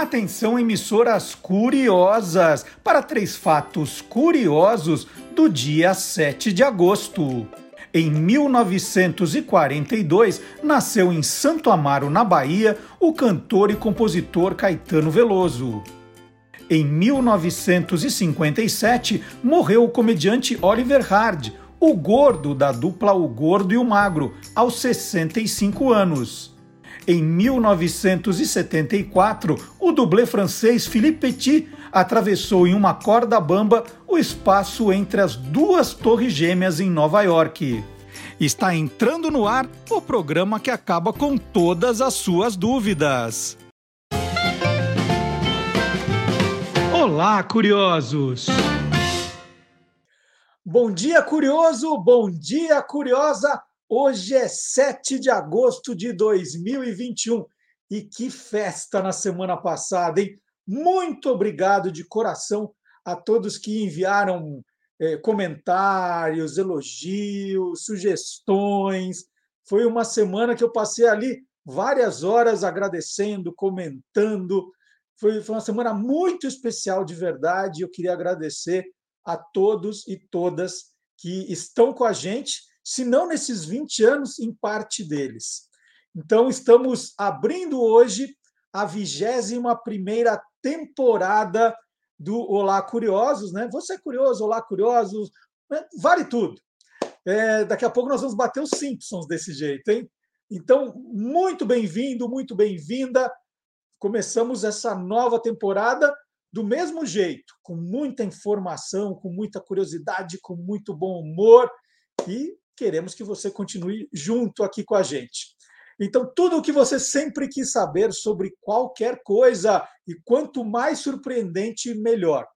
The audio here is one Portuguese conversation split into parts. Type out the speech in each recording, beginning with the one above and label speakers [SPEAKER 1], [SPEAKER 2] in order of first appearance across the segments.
[SPEAKER 1] Atenção, emissoras curiosas, para três fatos curiosos do dia 7 de agosto. Em 1942, nasceu em Santo Amaro, na Bahia, o cantor e compositor Caetano Veloso. Em 1957, morreu o comediante Oliver Hard, o gordo da dupla O Gordo e o Magro, aos 65 anos. Em 1974, o dublê francês Philippe Petit atravessou em uma corda bamba o espaço entre as duas torres gêmeas em Nova York. Está entrando no ar o programa que acaba com todas as suas dúvidas. Olá, curiosos! Bom dia, curioso! Bom dia, curiosa! Hoje é 7 de agosto de 2021 e que festa na semana passada, hein? Muito obrigado de coração a todos que enviaram eh, comentários, elogios, sugestões. Foi uma semana que eu passei ali várias horas agradecendo, comentando. Foi, foi uma semana muito especial de verdade. Eu queria agradecer a todos e todas que estão com a gente se não nesses 20 anos, em parte deles. Então, estamos abrindo hoje a 21 temporada do Olá Curiosos, né? Você é curioso, Olá Curiosos, né? vale tudo. É, daqui a pouco nós vamos bater os Simpsons desse jeito, hein? Então, muito bem-vindo, muito bem-vinda. Começamos essa nova temporada do mesmo jeito, com muita informação, com muita curiosidade, com muito bom humor e queremos que você continue junto aqui com a gente. Então, tudo o que você sempre quis saber sobre qualquer coisa, e quanto mais surpreendente, melhor.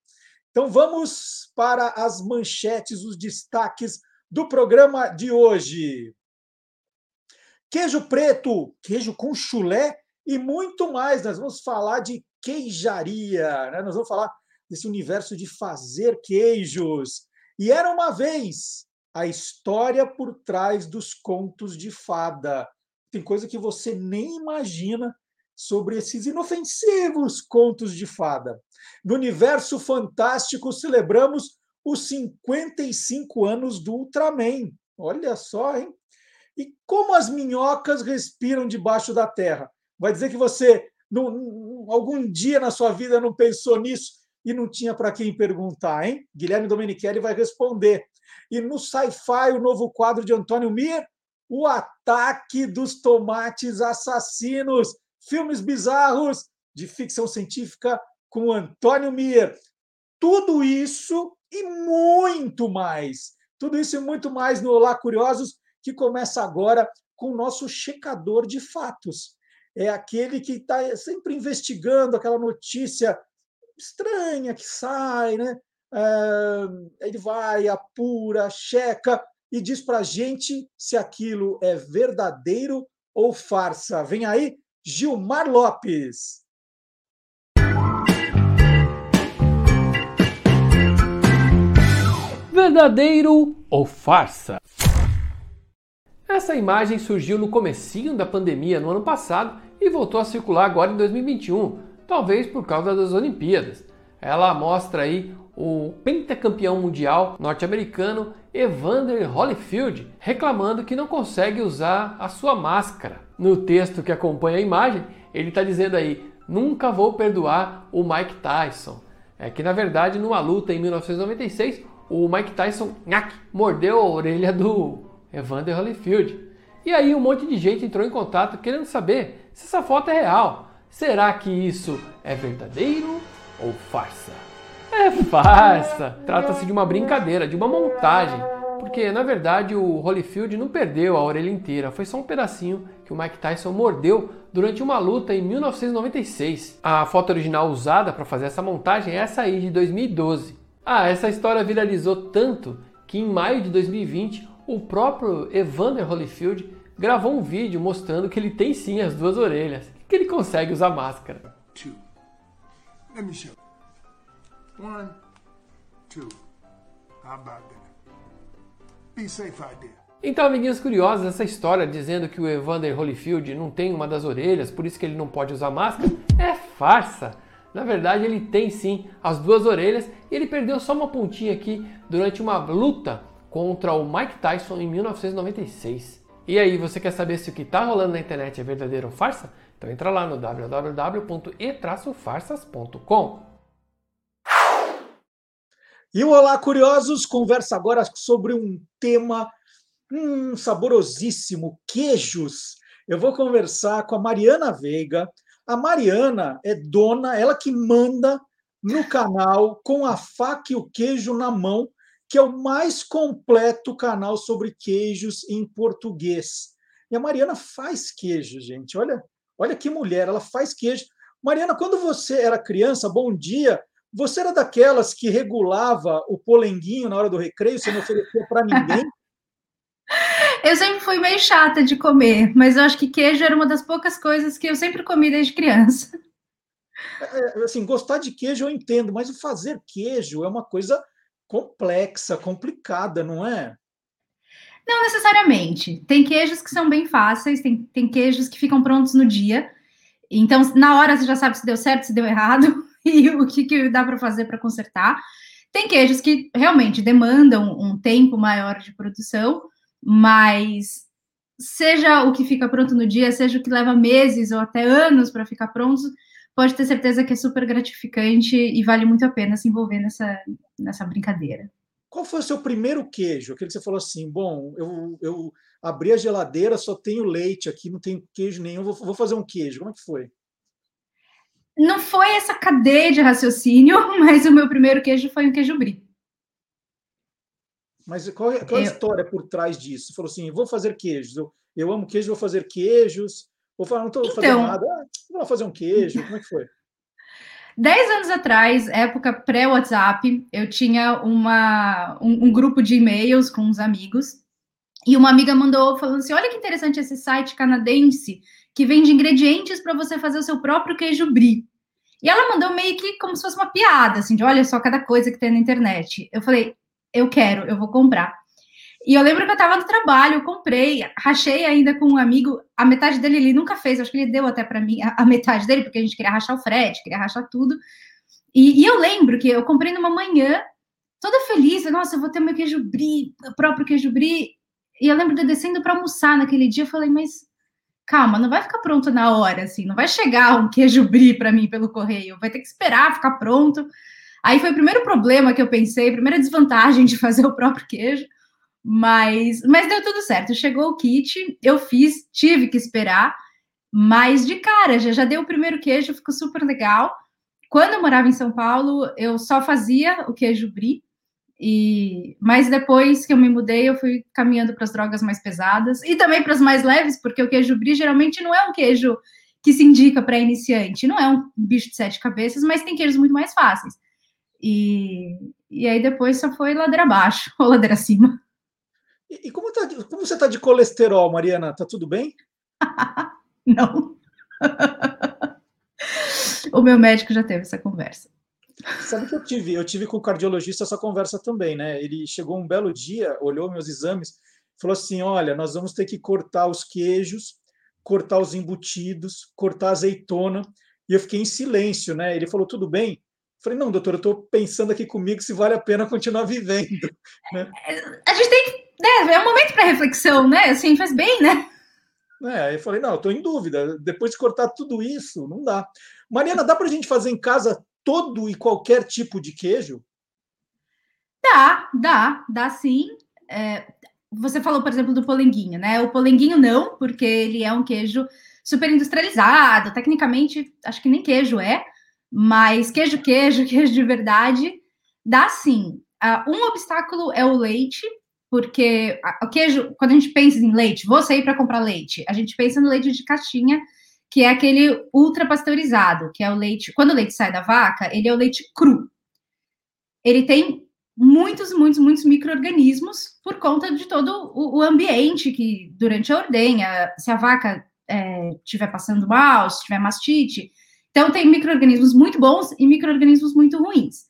[SPEAKER 1] Então, vamos para as manchetes, os destaques do programa de hoje. Queijo preto, queijo com chulé e muito mais. Nós vamos falar de queijaria, né? nós vamos falar desse universo de fazer queijos. E era uma vez a história por trás dos contos de fada. Tem coisa que você nem imagina sobre esses inofensivos contos de fada. No universo fantástico, celebramos os 55 anos do Ultraman. Olha só, hein? E como as minhocas respiram debaixo da terra? Vai dizer que você, não, algum dia na sua vida, não pensou nisso e não tinha para quem perguntar, hein? Guilherme Domenichelli vai responder. E no Sci-Fi, o novo quadro de Antônio Mir, O Ataque dos Tomates Assassinos. Filmes bizarros de ficção científica com Antônio Mir. Tudo isso e muito mais. Tudo isso e muito mais no Olá Curiosos, que começa agora com o nosso checador de fatos. É aquele que está sempre investigando aquela notícia estranha que sai, né? Ele vai, apura, checa e diz para a gente se aquilo é verdadeiro ou farsa. Vem aí, Gilmar Lopes.
[SPEAKER 2] Verdadeiro ou farsa? Essa imagem surgiu no comecinho da pandemia no ano passado e voltou a circular agora em 2021, talvez por causa das Olimpíadas. Ela mostra aí o pentacampeão mundial norte-americano Evander Holyfield reclamando que não consegue usar a sua máscara. No texto que acompanha a imagem, ele está dizendo aí: nunca vou perdoar o Mike Tyson. É que na verdade, numa luta em 1996, o Mike Tyson nhac, mordeu a orelha do Evander Holyfield. E aí um monte de gente entrou em contato querendo saber se essa foto é real. Será que isso é verdadeiro ou farsa? É farsa! Trata-se de uma brincadeira, de uma montagem. Porque, na verdade, o Holyfield não perdeu a orelha inteira, foi só um pedacinho que o Mike Tyson mordeu durante uma luta em 1996. A foto original usada para fazer essa montagem é essa aí de 2012. Ah, essa história viralizou tanto que em maio de 2020 o próprio Evander Holyfield gravou um vídeo mostrando que ele tem sim as duas orelhas, que ele consegue usar máscara. Two. Let me show. One, two. How about that? Be safe. Então, amiguinhos curiosos, essa história dizendo que o Evander Holyfield não tem uma das orelhas, por isso que ele não pode usar máscara, é farsa. Na verdade, ele tem sim as duas orelhas e ele perdeu só uma pontinha aqui durante uma luta contra o Mike Tyson em 1996. E aí, você quer saber se o que está rolando na internet é verdadeiro ou farsa? Então entra lá no www.e-farsas.com.
[SPEAKER 1] E o Olá Curiosos conversa agora sobre um tema Hum, saborosíssimo, queijos. Eu vou conversar com a Mariana Veiga. A Mariana é dona, ela que manda no canal com a faca e o queijo na mão, que é o mais completo canal sobre queijos em português. E a Mariana faz queijo, gente. Olha, olha que mulher, ela faz queijo. Mariana, quando você era criança, bom dia. Você era daquelas que regulava o polenguinho na hora do recreio, você não oferecia para ninguém?
[SPEAKER 3] Eu sempre fui meio chata de comer, mas eu acho que queijo era uma das poucas coisas que eu sempre comi desde criança.
[SPEAKER 1] É, é, assim, gostar de queijo eu entendo, mas o fazer queijo é uma coisa complexa, complicada, não é?
[SPEAKER 3] Não necessariamente. Tem queijos que são bem fáceis, tem, tem queijos que ficam prontos no dia. Então, na hora você já sabe se deu certo, se deu errado e o que, que dá para fazer para consertar. Tem queijos que realmente demandam um tempo maior de produção, mas seja o que fica pronto no dia, seja o que leva meses ou até anos para ficar pronto, pode ter certeza que é super gratificante e vale muito a pena se envolver nessa, nessa brincadeira.
[SPEAKER 1] Qual foi o seu primeiro queijo? Aquele que você falou assim: bom, eu, eu abri a geladeira, só tenho leite aqui, não tenho queijo nenhum, vou, vou fazer um queijo. Como é que foi?
[SPEAKER 3] Não foi essa cadeia de raciocínio, mas o meu primeiro queijo foi um queijo brie.
[SPEAKER 1] Mas qual, é, qual é a história por trás disso? Você falou assim: vou fazer queijos, eu, eu amo queijo, vou fazer queijos. Vou falar, não estou então, fazendo nada, ah, vou fazer um queijo. Como é que foi?
[SPEAKER 3] Dez anos atrás, época pré-WhatsApp, eu tinha uma, um, um grupo de e-mails com uns amigos e uma amiga mandou falando assim: olha que interessante esse site canadense que vende ingredientes para você fazer o seu próprio queijo brie. E ela mandou meio que como se fosse uma piada, assim, de olha só cada coisa que tem na internet. Eu falei, eu quero, eu vou comprar. E eu lembro que eu estava no trabalho, comprei, rachei ainda com um amigo, a metade dele ele nunca fez, acho que ele deu até para mim a, a, metade dele, porque a gente queria rachar o frete, queria rachar tudo. E, e, eu lembro que eu comprei numa manhã, toda feliz, nossa, eu vou ter meu queijo brie, meu próprio queijo brie. E eu lembro de descendo para almoçar naquele dia, eu falei, mas calma, não vai ficar pronto na hora, assim, não vai chegar um queijo brie para mim pelo correio, vai ter que esperar ficar pronto. Aí foi o primeiro problema que eu pensei, primeira desvantagem de fazer o próprio queijo, mas, mas deu tudo certo. Chegou o kit, eu fiz, tive que esperar, mas de cara, já, já deu o primeiro queijo, ficou super legal. Quando eu morava em São Paulo, eu só fazia o queijo brie, e mas depois que eu me mudei, eu fui caminhando para as drogas mais pesadas e também para as mais leves, porque o queijo brie geralmente não é um queijo que se indica para iniciante, não é um bicho de sete cabeças, mas tem queijos muito mais fáceis. E, e aí depois só foi ladeira abaixo ou ladeira acima.
[SPEAKER 1] E, e como, tá, como você está de colesterol, Mariana? Tá tudo bem?
[SPEAKER 3] Não. o meu médico já teve essa conversa.
[SPEAKER 1] Sabe que eu tive? Eu tive com o cardiologista essa conversa também, né? Ele chegou um belo dia, olhou meus exames, falou assim: olha, nós vamos ter que cortar os queijos, cortar os embutidos, cortar a azeitona. E eu fiquei em silêncio, né? Ele falou: tudo bem? Falei, não, doutor, eu estou pensando aqui comigo se vale a pena continuar vivendo. Né?
[SPEAKER 3] A gente tem que. Né, é um momento para reflexão, né? Assim, faz bem, né?
[SPEAKER 1] É, eu falei, não, estou em dúvida. Depois de cortar tudo isso, não dá. Mariana, dá para a gente fazer em casa todo e qualquer tipo de queijo?
[SPEAKER 3] Dá, dá, dá sim. É, você falou, por exemplo, do polenguinho, né? O polenguinho não, porque ele é um queijo super industrializado. Tecnicamente, acho que nem queijo é. Mas queijo, queijo, queijo de verdade, dá sim. Uh, um obstáculo é o leite, porque o queijo, quando a gente pensa em leite, vou sair para comprar leite, a gente pensa no leite de caixinha, que é aquele ultra pasteurizado, que é o leite. Quando o leite sai da vaca, ele é o leite cru. Ele tem muitos, muitos, muitos micro-organismos por conta de todo o, o, ambiente que durante a ordenha, se a vaca estiver é, passando mal, se tiver mastite, então, tem micro-organismos muito bons e micro-organismos muito ruins.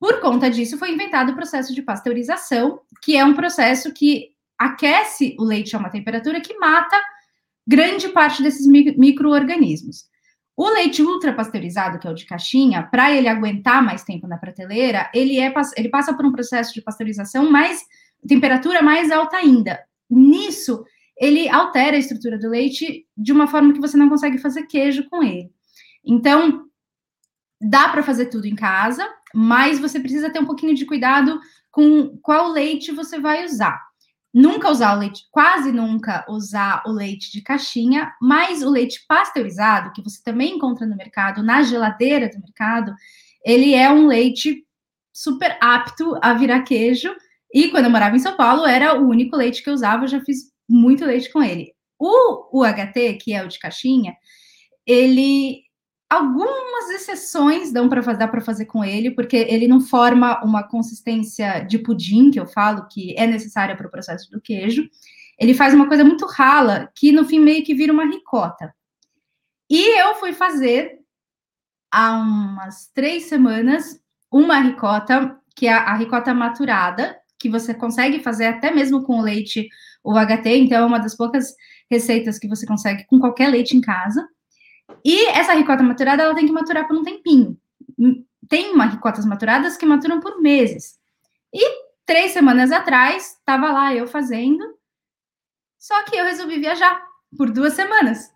[SPEAKER 3] Por conta disso, foi inventado o processo de pasteurização, que é um processo que aquece o leite a uma temperatura que mata grande parte desses micro-organismos. O leite ultrapasteurizado, que é o de caixinha, para ele aguentar mais tempo na prateleira, ele, é, ele passa por um processo de pasteurização mais temperatura mais alta ainda. Nisso, ele altera a estrutura do leite de uma forma que você não consegue fazer queijo com ele. Então, dá para fazer tudo em casa, mas você precisa ter um pouquinho de cuidado com qual leite você vai usar. Nunca usar o leite, quase nunca usar o leite de caixinha, mas o leite pasteurizado, que você também encontra no mercado, na geladeira do mercado, ele é um leite super apto a virar queijo. E quando eu morava em São Paulo, era o único leite que eu usava, eu já fiz muito leite com ele. O UHT, que é o de caixinha, ele Algumas exceções dão dá para fazer com ele, porque ele não forma uma consistência de pudim, que eu falo que é necessária para o processo do queijo. Ele faz uma coisa muito rala, que no fim meio que vira uma ricota. E eu fui fazer há umas três semanas uma ricota, que é a ricota maturada, que você consegue fazer até mesmo com o leite UHT, então é uma das poucas receitas que você consegue com qualquer leite em casa. E essa ricota maturada, ela tem que maturar por um tempinho. Tem uma ricotas maturadas que maturam por meses. E três semanas atrás, estava lá eu fazendo, só que eu resolvi viajar por duas semanas.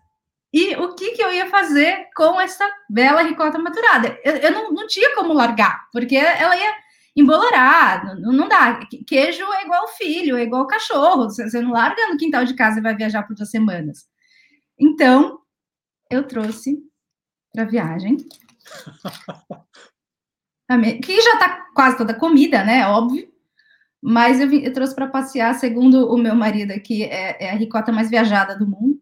[SPEAKER 3] E o que, que eu ia fazer com essa bela ricota maturada? Eu, eu não, não tinha como largar, porque ela ia embolorar, não, não dá. Queijo é igual filho, é igual cachorro, você não larga no quintal de casa e vai viajar por duas semanas. Então, eu trouxe para viagem. que já está quase toda comida, né? Óbvio. Mas eu, eu trouxe para passear, segundo o meu marido aqui, é, é, a ricota mais viajada do mundo.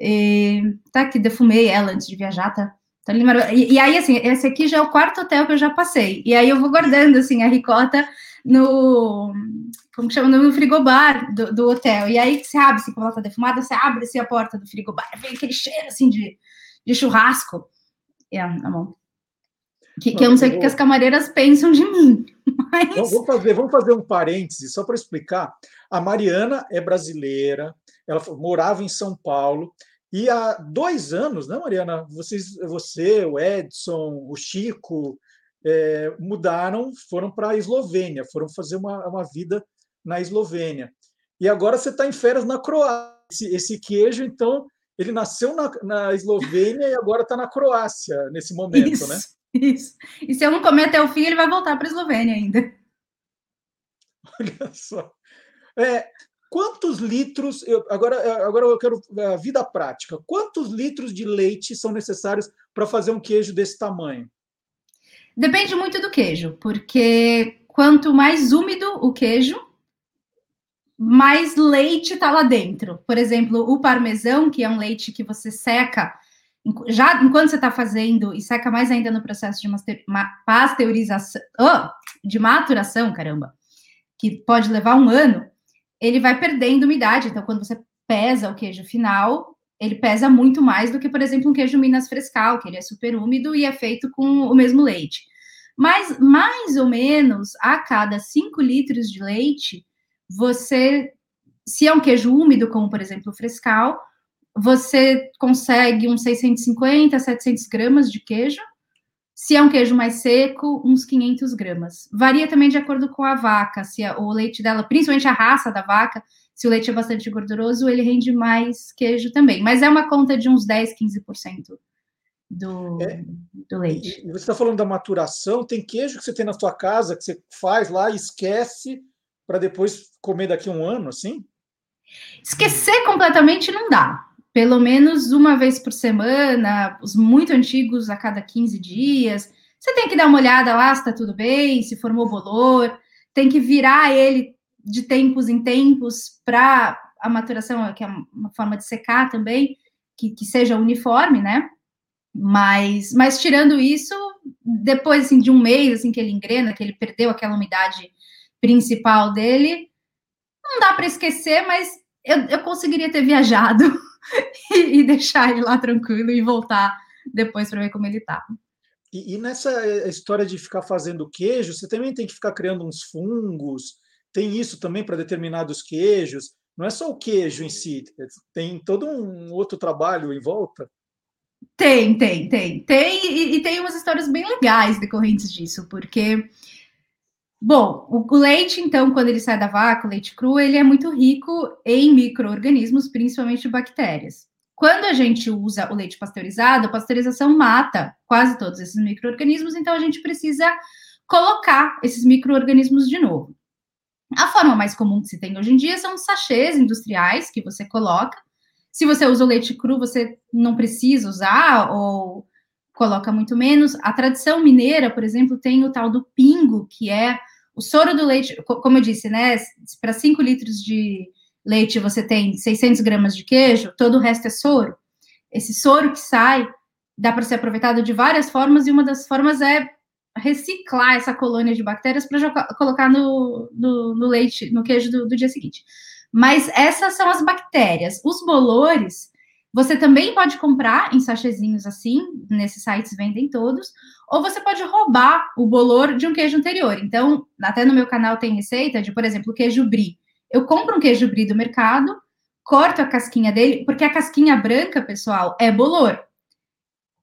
[SPEAKER 3] E, tá que defumei ela antes de viajar, tá? tá e, e, aí, assim, esse aqui já é o quarto hotel que eu já passei. E aí eu vou guardando, assim, a ricota no como que chama, no frigobar do, do hotel. E aí você abre, assim, como ela tá defumada, você abre assim, a porta do frigobar, vem aquele cheiro assim de, de churrasco. É, tá bom. Que, que eu não sei o que as camareiras pensam de mim. Mas...
[SPEAKER 1] Vamos, fazer, vamos fazer um parêntese só para explicar. A Mariana é brasileira, ela morava em São Paulo, e há dois anos, né, Mariana? Vocês, você, o Edson, o Chico, é, mudaram, foram para a Eslovênia, foram fazer uma, uma vida na Eslovênia. E agora você está em férias na Croácia. Esse, esse, queijo, então, ele nasceu na, na Eslovênia e agora está na Croácia nesse momento,
[SPEAKER 3] isso,
[SPEAKER 1] né?
[SPEAKER 3] Isso. E se eu não comer até o fim, ele vai voltar para a Eslovênia ainda.
[SPEAKER 1] Olha só. É, quantos litros? Eu, agora, agora eu quero a vida prática. Quantos litros de leite são necessários para fazer um queijo desse tamanho?
[SPEAKER 3] Depende muito do queijo, porque quanto mais úmido o queijo, mais leite está lá dentro. Por exemplo, o parmesão, que é um leite que você seca, já enquanto você está fazendo, e seca mais ainda no processo de pasteurização, oh, de maturação, caramba, que pode levar um ano, ele vai perdendo umidade. Então, quando você pesa o queijo final, ele pesa muito mais do que, por exemplo, um queijo Minas Frescal, que ele é super úmido e é feito com o mesmo leite. Mas, mais ou menos, a cada 5 litros de leite, você, se é um queijo úmido, como por exemplo o frescal, você consegue uns 650, 700 gramas de queijo. Se é um queijo mais seco, uns 500 gramas. Varia também de acordo com a vaca, se a, o leite dela, principalmente a raça da vaca, se o leite é bastante gorduroso, ele rende mais queijo também. Mas é uma conta de uns 10, 15% do, é, do leite.
[SPEAKER 1] você está falando da maturação, tem queijo que você tem na sua casa, que você faz lá, esquece, para depois comer daqui a um ano, assim?
[SPEAKER 3] Esquecer completamente não dá. Pelo menos uma vez por semana, os muito antigos a cada 15 dias. Você tem que dar uma olhada lá se está tudo bem, se formou bolor, tem que virar ele de tempos em tempos para a maturação, que é uma forma de secar também, que, que seja uniforme, né? Mas, mas tirando isso, depois assim, de um mês assim que ele engrena, que ele perdeu aquela umidade principal dele. Não dá para esquecer, mas eu, eu, conseguiria ter viajado e, e, deixar ele lá tranquilo e voltar depois para ver como ele tá.
[SPEAKER 1] E, e, nessa eh, história de ficar fazendo queijo, você também tem que ficar criando uns fungos, tem isso também para determinados queijos? Não é só o queijo em si, tem todo um outro trabalho em volta?
[SPEAKER 3] Tem, tem, tem. Tem, e, e tem umas histórias bem legais decorrentes disso, porque Bom, o leite, então, quando ele sai da vaca, o leite cru, ele é muito rico em micro-organismos, principalmente bactérias. Quando a gente usa o leite pasteurizado, a pasteurização mata quase todos esses micro-organismos, então a gente precisa colocar esses micro-organismos de novo. A forma mais comum que se tem hoje em dia são os sachês industriais que você coloca. Se você usa o leite cru, você não precisa usar ou coloca muito menos. A tradição mineira, por exemplo, tem o tal do pingo, que é o soro do leite, como eu disse, né? Para 5 litros de leite você tem 600 gramas de queijo, todo o resto é soro. Esse soro que sai dá para ser aproveitado de várias formas, e uma das formas é reciclar essa colônia de bactérias para colocar no, no, no, leite, no queijo do, do dia seguinte. Mas essas são as bactérias. Os bolores, você também pode comprar em sachezinhos assim, nesses sites vendem todos, ou você pode roubar o bolor de um queijo anterior. Então, até no meu canal tem receita de, por exemplo, queijo brie. Eu compro um queijo brie do mercado, corto a casquinha dele, porque a casquinha branca, pessoal, é bolor.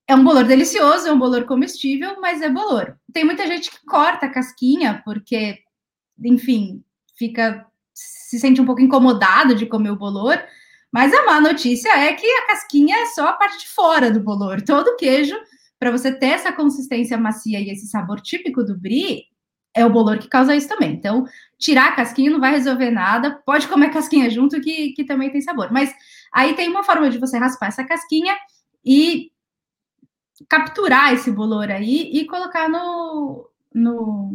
[SPEAKER 3] É um bolor delicioso, é um bolor comestível, mas é bolor. Tem muita gente que corta a casquinha porque, enfim, fica se sente um pouco incomodado de comer o bolor, mas a má notícia é que a casquinha é só a parte de fora do bolor. Todo queijo, para você ter essa consistência macia e esse sabor típico do brie, é o bolor que causa isso também. Então, tirar a casquinha não vai resolver nada. Pode comer casquinha junto, que, que também tem sabor. Mas aí tem uma forma de você raspar essa casquinha e capturar esse bolor aí e colocar no, no,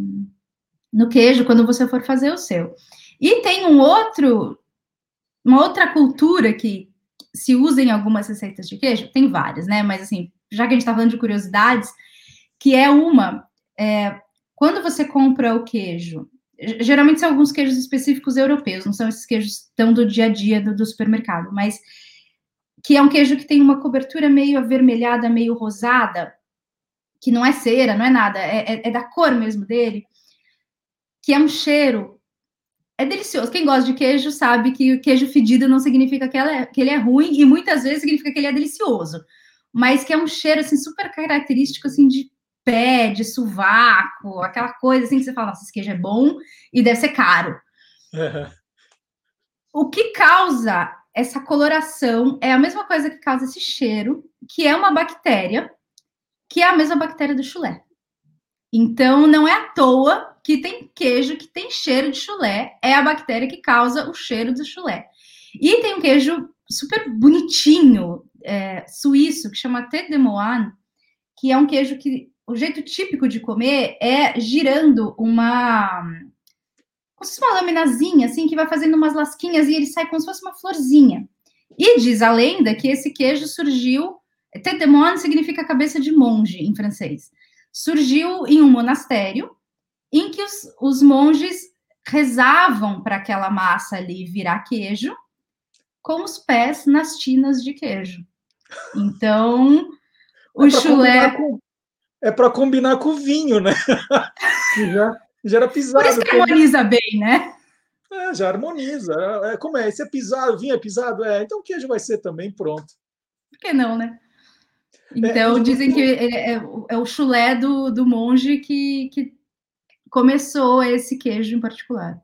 [SPEAKER 3] no queijo quando você for fazer o seu. E tem um outro uma outra cultura que se usa em algumas receitas de queijo, tem várias, né? Mas assim, já que a gente está falando de curiosidades, que é uma, é, quando você compra o queijo, geralmente são alguns queijos específicos europeus, não são esses queijos tão do dia a dia do, do supermercado, mas que é um queijo que tem uma cobertura meio avermelhada, meio rosada, que não é cera, não é nada, é, é, é da cor mesmo dele, que é um cheiro é delicioso. Quem gosta de queijo sabe que o queijo fedido não significa que, é, que, ele é ruim e muitas vezes significa que ele é delicioso. Mas que é um cheiro assim super característico assim de pé, de sovaco, aquela coisa assim que você fala, esse queijo é bom e deve ser caro. Uhum. O que causa essa coloração é a mesma coisa que causa esse cheiro, que é uma bactéria, que é a mesma bactéria do chulé. Então, não é à toa que tem queijo que tem cheiro de chulé, é a bactéria que causa o cheiro do chulé. E tem um queijo super bonitinho, é, suíço, que chama Tête de Moine, que é um queijo que o jeito típico de comer é girando uma como se fosse uma laminazinha, assim, que vai fazendo umas lasquinhas e ele sai como se fosse uma florzinha. E diz a lenda que esse queijo surgiu. Tête de Moine significa cabeça de monge em francês surgiu em um monastério em que os, os monges rezavam para aquela massa ali virar queijo com os pés nas tinas de queijo. Então, o é chulé.
[SPEAKER 1] Com, é para combinar com o vinho, né? já, já era pisado.
[SPEAKER 3] Por isso que harmoniza como... bem, né?
[SPEAKER 1] É, já harmoniza. É, como é? Esse é pisado, vinho é pisado? É, então o queijo vai ser também, pronto.
[SPEAKER 3] Por que não, né? Então, é, dizem que é, é, é, o chulé do, do monge que, que começou esse queijo em particular.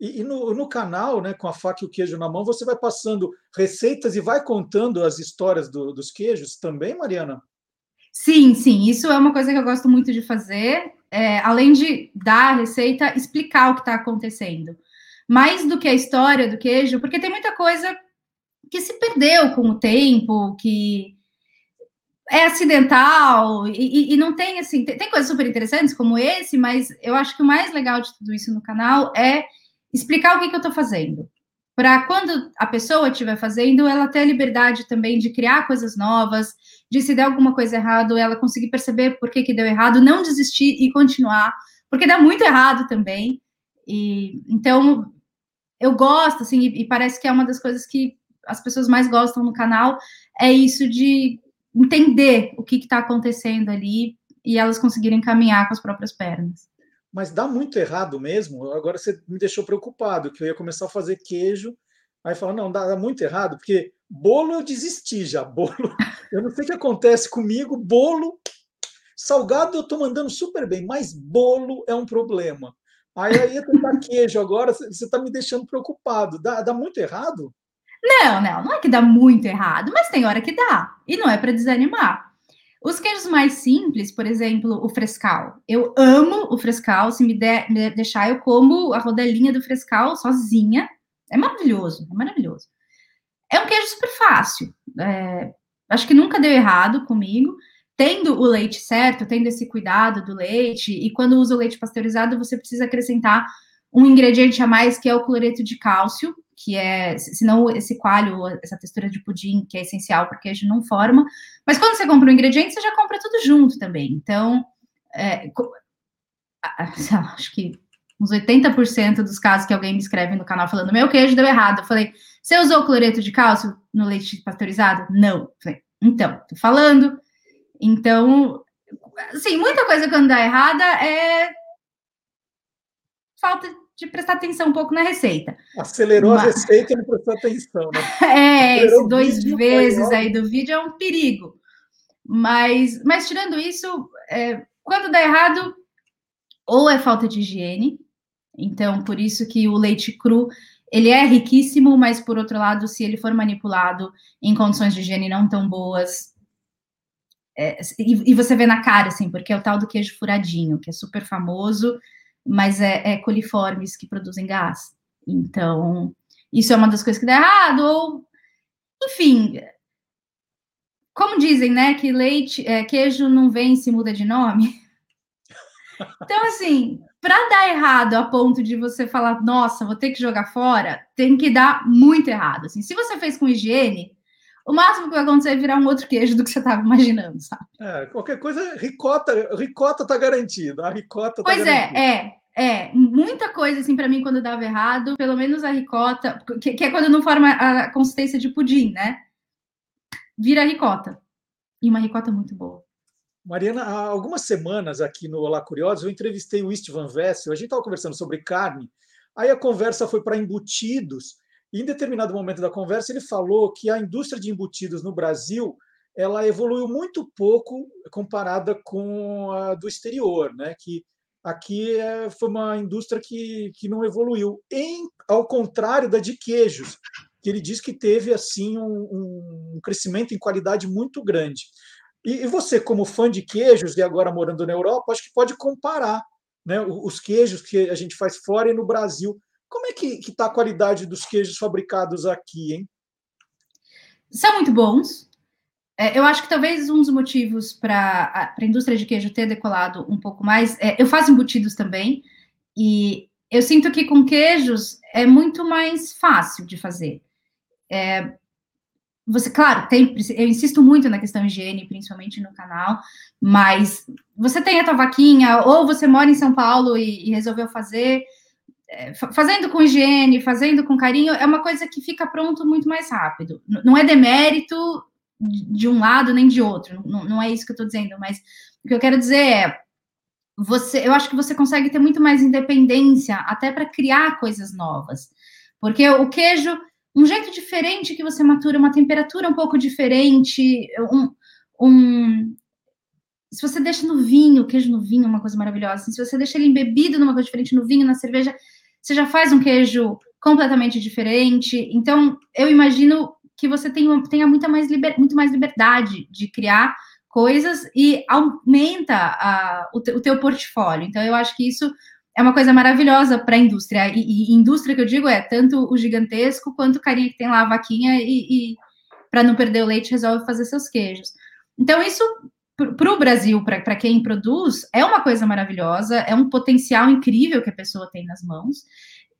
[SPEAKER 1] E, e no, no, canal, né, com a faca e o queijo na mão, você vai passando receitas e vai contando as histórias do, dos queijos também, Mariana?
[SPEAKER 3] Sim, sim. Isso é uma coisa que eu gosto muito de fazer. É, além de dar a receita, explicar o que está acontecendo. Mais do que a história do queijo, porque tem muita coisa que se perdeu com o tempo, que é acidental e, e, não tem assim, tem, tem, coisas super interessantes como esse, mas eu acho que o mais legal de tudo isso no canal é explicar o que, que eu estou fazendo. Para quando a pessoa estiver fazendo, ela ter a liberdade também de criar coisas novas, de se der alguma coisa errado, ela conseguir perceber por que, que deu errado, não desistir e continuar, porque dá muito errado também. E então eu gosto, assim, e, e parece que é uma das coisas que as pessoas mais gostam no canal, é isso de entender o que está acontecendo ali e elas conseguirem caminhar com as próprias pernas.
[SPEAKER 1] Mas dá muito errado mesmo. Agora você me deixou preocupado, que eu ia começar a fazer queijo, aí falar, não, dá, dá muito errado, porque bolo eu desisti já, bolo. Eu não sei o que acontece comigo, bolo. Salgado eu estou mandando super bem, mas bolo é um problema. Aí eu ia tentar queijo agora, você está me deixando preocupado. Dá, dá muito errado?
[SPEAKER 3] Não, não, não é que dá muito errado, mas tem hora que dá. E não é para desanimar. Os queijos mais simples, por exemplo, o frescal. Eu amo o frescal. Se me, der, me deixar, eu como a rodelinha do frescal sozinha. É maravilhoso, é maravilhoso. É um queijo super fácil. É, acho que nunca deu errado comigo. Tendo o leite certo, tendo esse cuidado do leite, e quando usa o leite pasteurizado, você precisa acrescentar um ingrediente a mais, que é o cloreto de cálcio, que é, senão esse coalho, essa textura de pudim, que é essencial para o queijo, não forma. Mas quando você compra o ingrediente, você já compra tudo junto também. Então, é, acho que uns 80% dos casos que alguém me escreve no canal falando meu queijo deu errado. Eu falei, você usou cloreto de cálcio no leite pasteurizado? Não. Falei, então, tô falando. Então, assim, muita coisa quando dá errada é falta de prestar atenção um pouco na receita.
[SPEAKER 1] Acelerou Mas... a receita e não prestou atenção, né?
[SPEAKER 3] É, Acelerou esse dois vezes aí do vídeo é um perigo. Mas, mas tirando isso, é, quando dá errado, ou é falta de higiene, então por isso que o leite cru ele é riquíssimo, mas por outro lado, se ele for manipulado em condições de higiene não tão boas, é, e, e, você vê na cara, assim, porque é o tal do queijo furadinho, que é super famoso, mas é, é coliformes que produzem gás. Então, isso é uma das coisas que dá errado, ou, enfim, como dizem, né, que leite, é, queijo não vence, muda de nome. Então, assim, para dar errado a ponto de você falar, nossa, vou ter que jogar fora, tem que dar muito errado. Assim, se você fez com higiene, o máximo que vai acontecer é virar um outro queijo do que você estava imaginando, sabe?
[SPEAKER 1] É, qualquer coisa, ricota, ricota tá garantida. A ricota tá
[SPEAKER 3] Pois é, é, é, muita coisa assim para mim quando dava errado, pelo menos a ricota, que, que, é quando não forma a consistência de pudim, né? Vira ricota. E uma ricota muito boa.
[SPEAKER 1] Mariana, há algumas semanas aqui no Olá Curiosos, eu entrevistei o Istvan Vessel, a gente estava conversando sobre carne, aí a conversa foi para embutidos, e em determinado momento da conversa ele falou que a indústria de embutidos no Brasil ela evoluiu muito pouco comparada com a do exterior, né? que aqui é, foi uma indústria que, que não evoluiu, em, ao contrário da de queijos, que ele diz que teve assim um, um crescimento em qualidade muito grande. E, e, você, como fã de queijos e agora morando na Europa, acho que pode comparar né, os queijos que a gente faz fora e no Brasil. Como é que está a qualidade dos queijos fabricados aqui, hein?
[SPEAKER 3] São muito bons, eu acho que talvez um dos motivos para a indústria de queijo ter decolado um pouco mais. É, eu faço embutidos também, e eu sinto que com queijos é muito mais fácil de fazer. É, você, claro, tem, eu insisto muito na questão higiene, principalmente no canal, mas você tem a tua vaquinha, ou você mora em São Paulo e, e resolveu fazer, é, fazendo com higiene, fazendo com carinho, é uma coisa que fica pronto muito mais rápido. Não é demérito de um lado nem de outro, não, não é isso que eu estou dizendo, mas o que eu quero dizer é você, eu acho que você consegue ter muito mais independência até para criar coisas novas. Porque o queijo, um jeito diferente que você matura, uma temperatura um pouco diferente, um, um se você deixa no vinho, queijo no vinho é uma coisa maravilhosa. Se você deixa ele embebido numa coisa diferente no vinho, na cerveja, você já faz um queijo completamente diferente. Então, eu imagino que você tenha, tenha muita mais liber, muito mais liberdade de criar coisas e aumenta o, te, o teu portfólio. Então, eu acho que isso é uma coisa maravilhosa para a indústria. E, e, indústria que eu digo é tanto o gigantesco quanto o carinha que tem lá a vaquinha e, e para não perder o leite resolve fazer seus queijos. Então, isso para o Brasil, para quem produz, é uma coisa maravilhosa, é um potencial incrível que a pessoa tem nas mãos.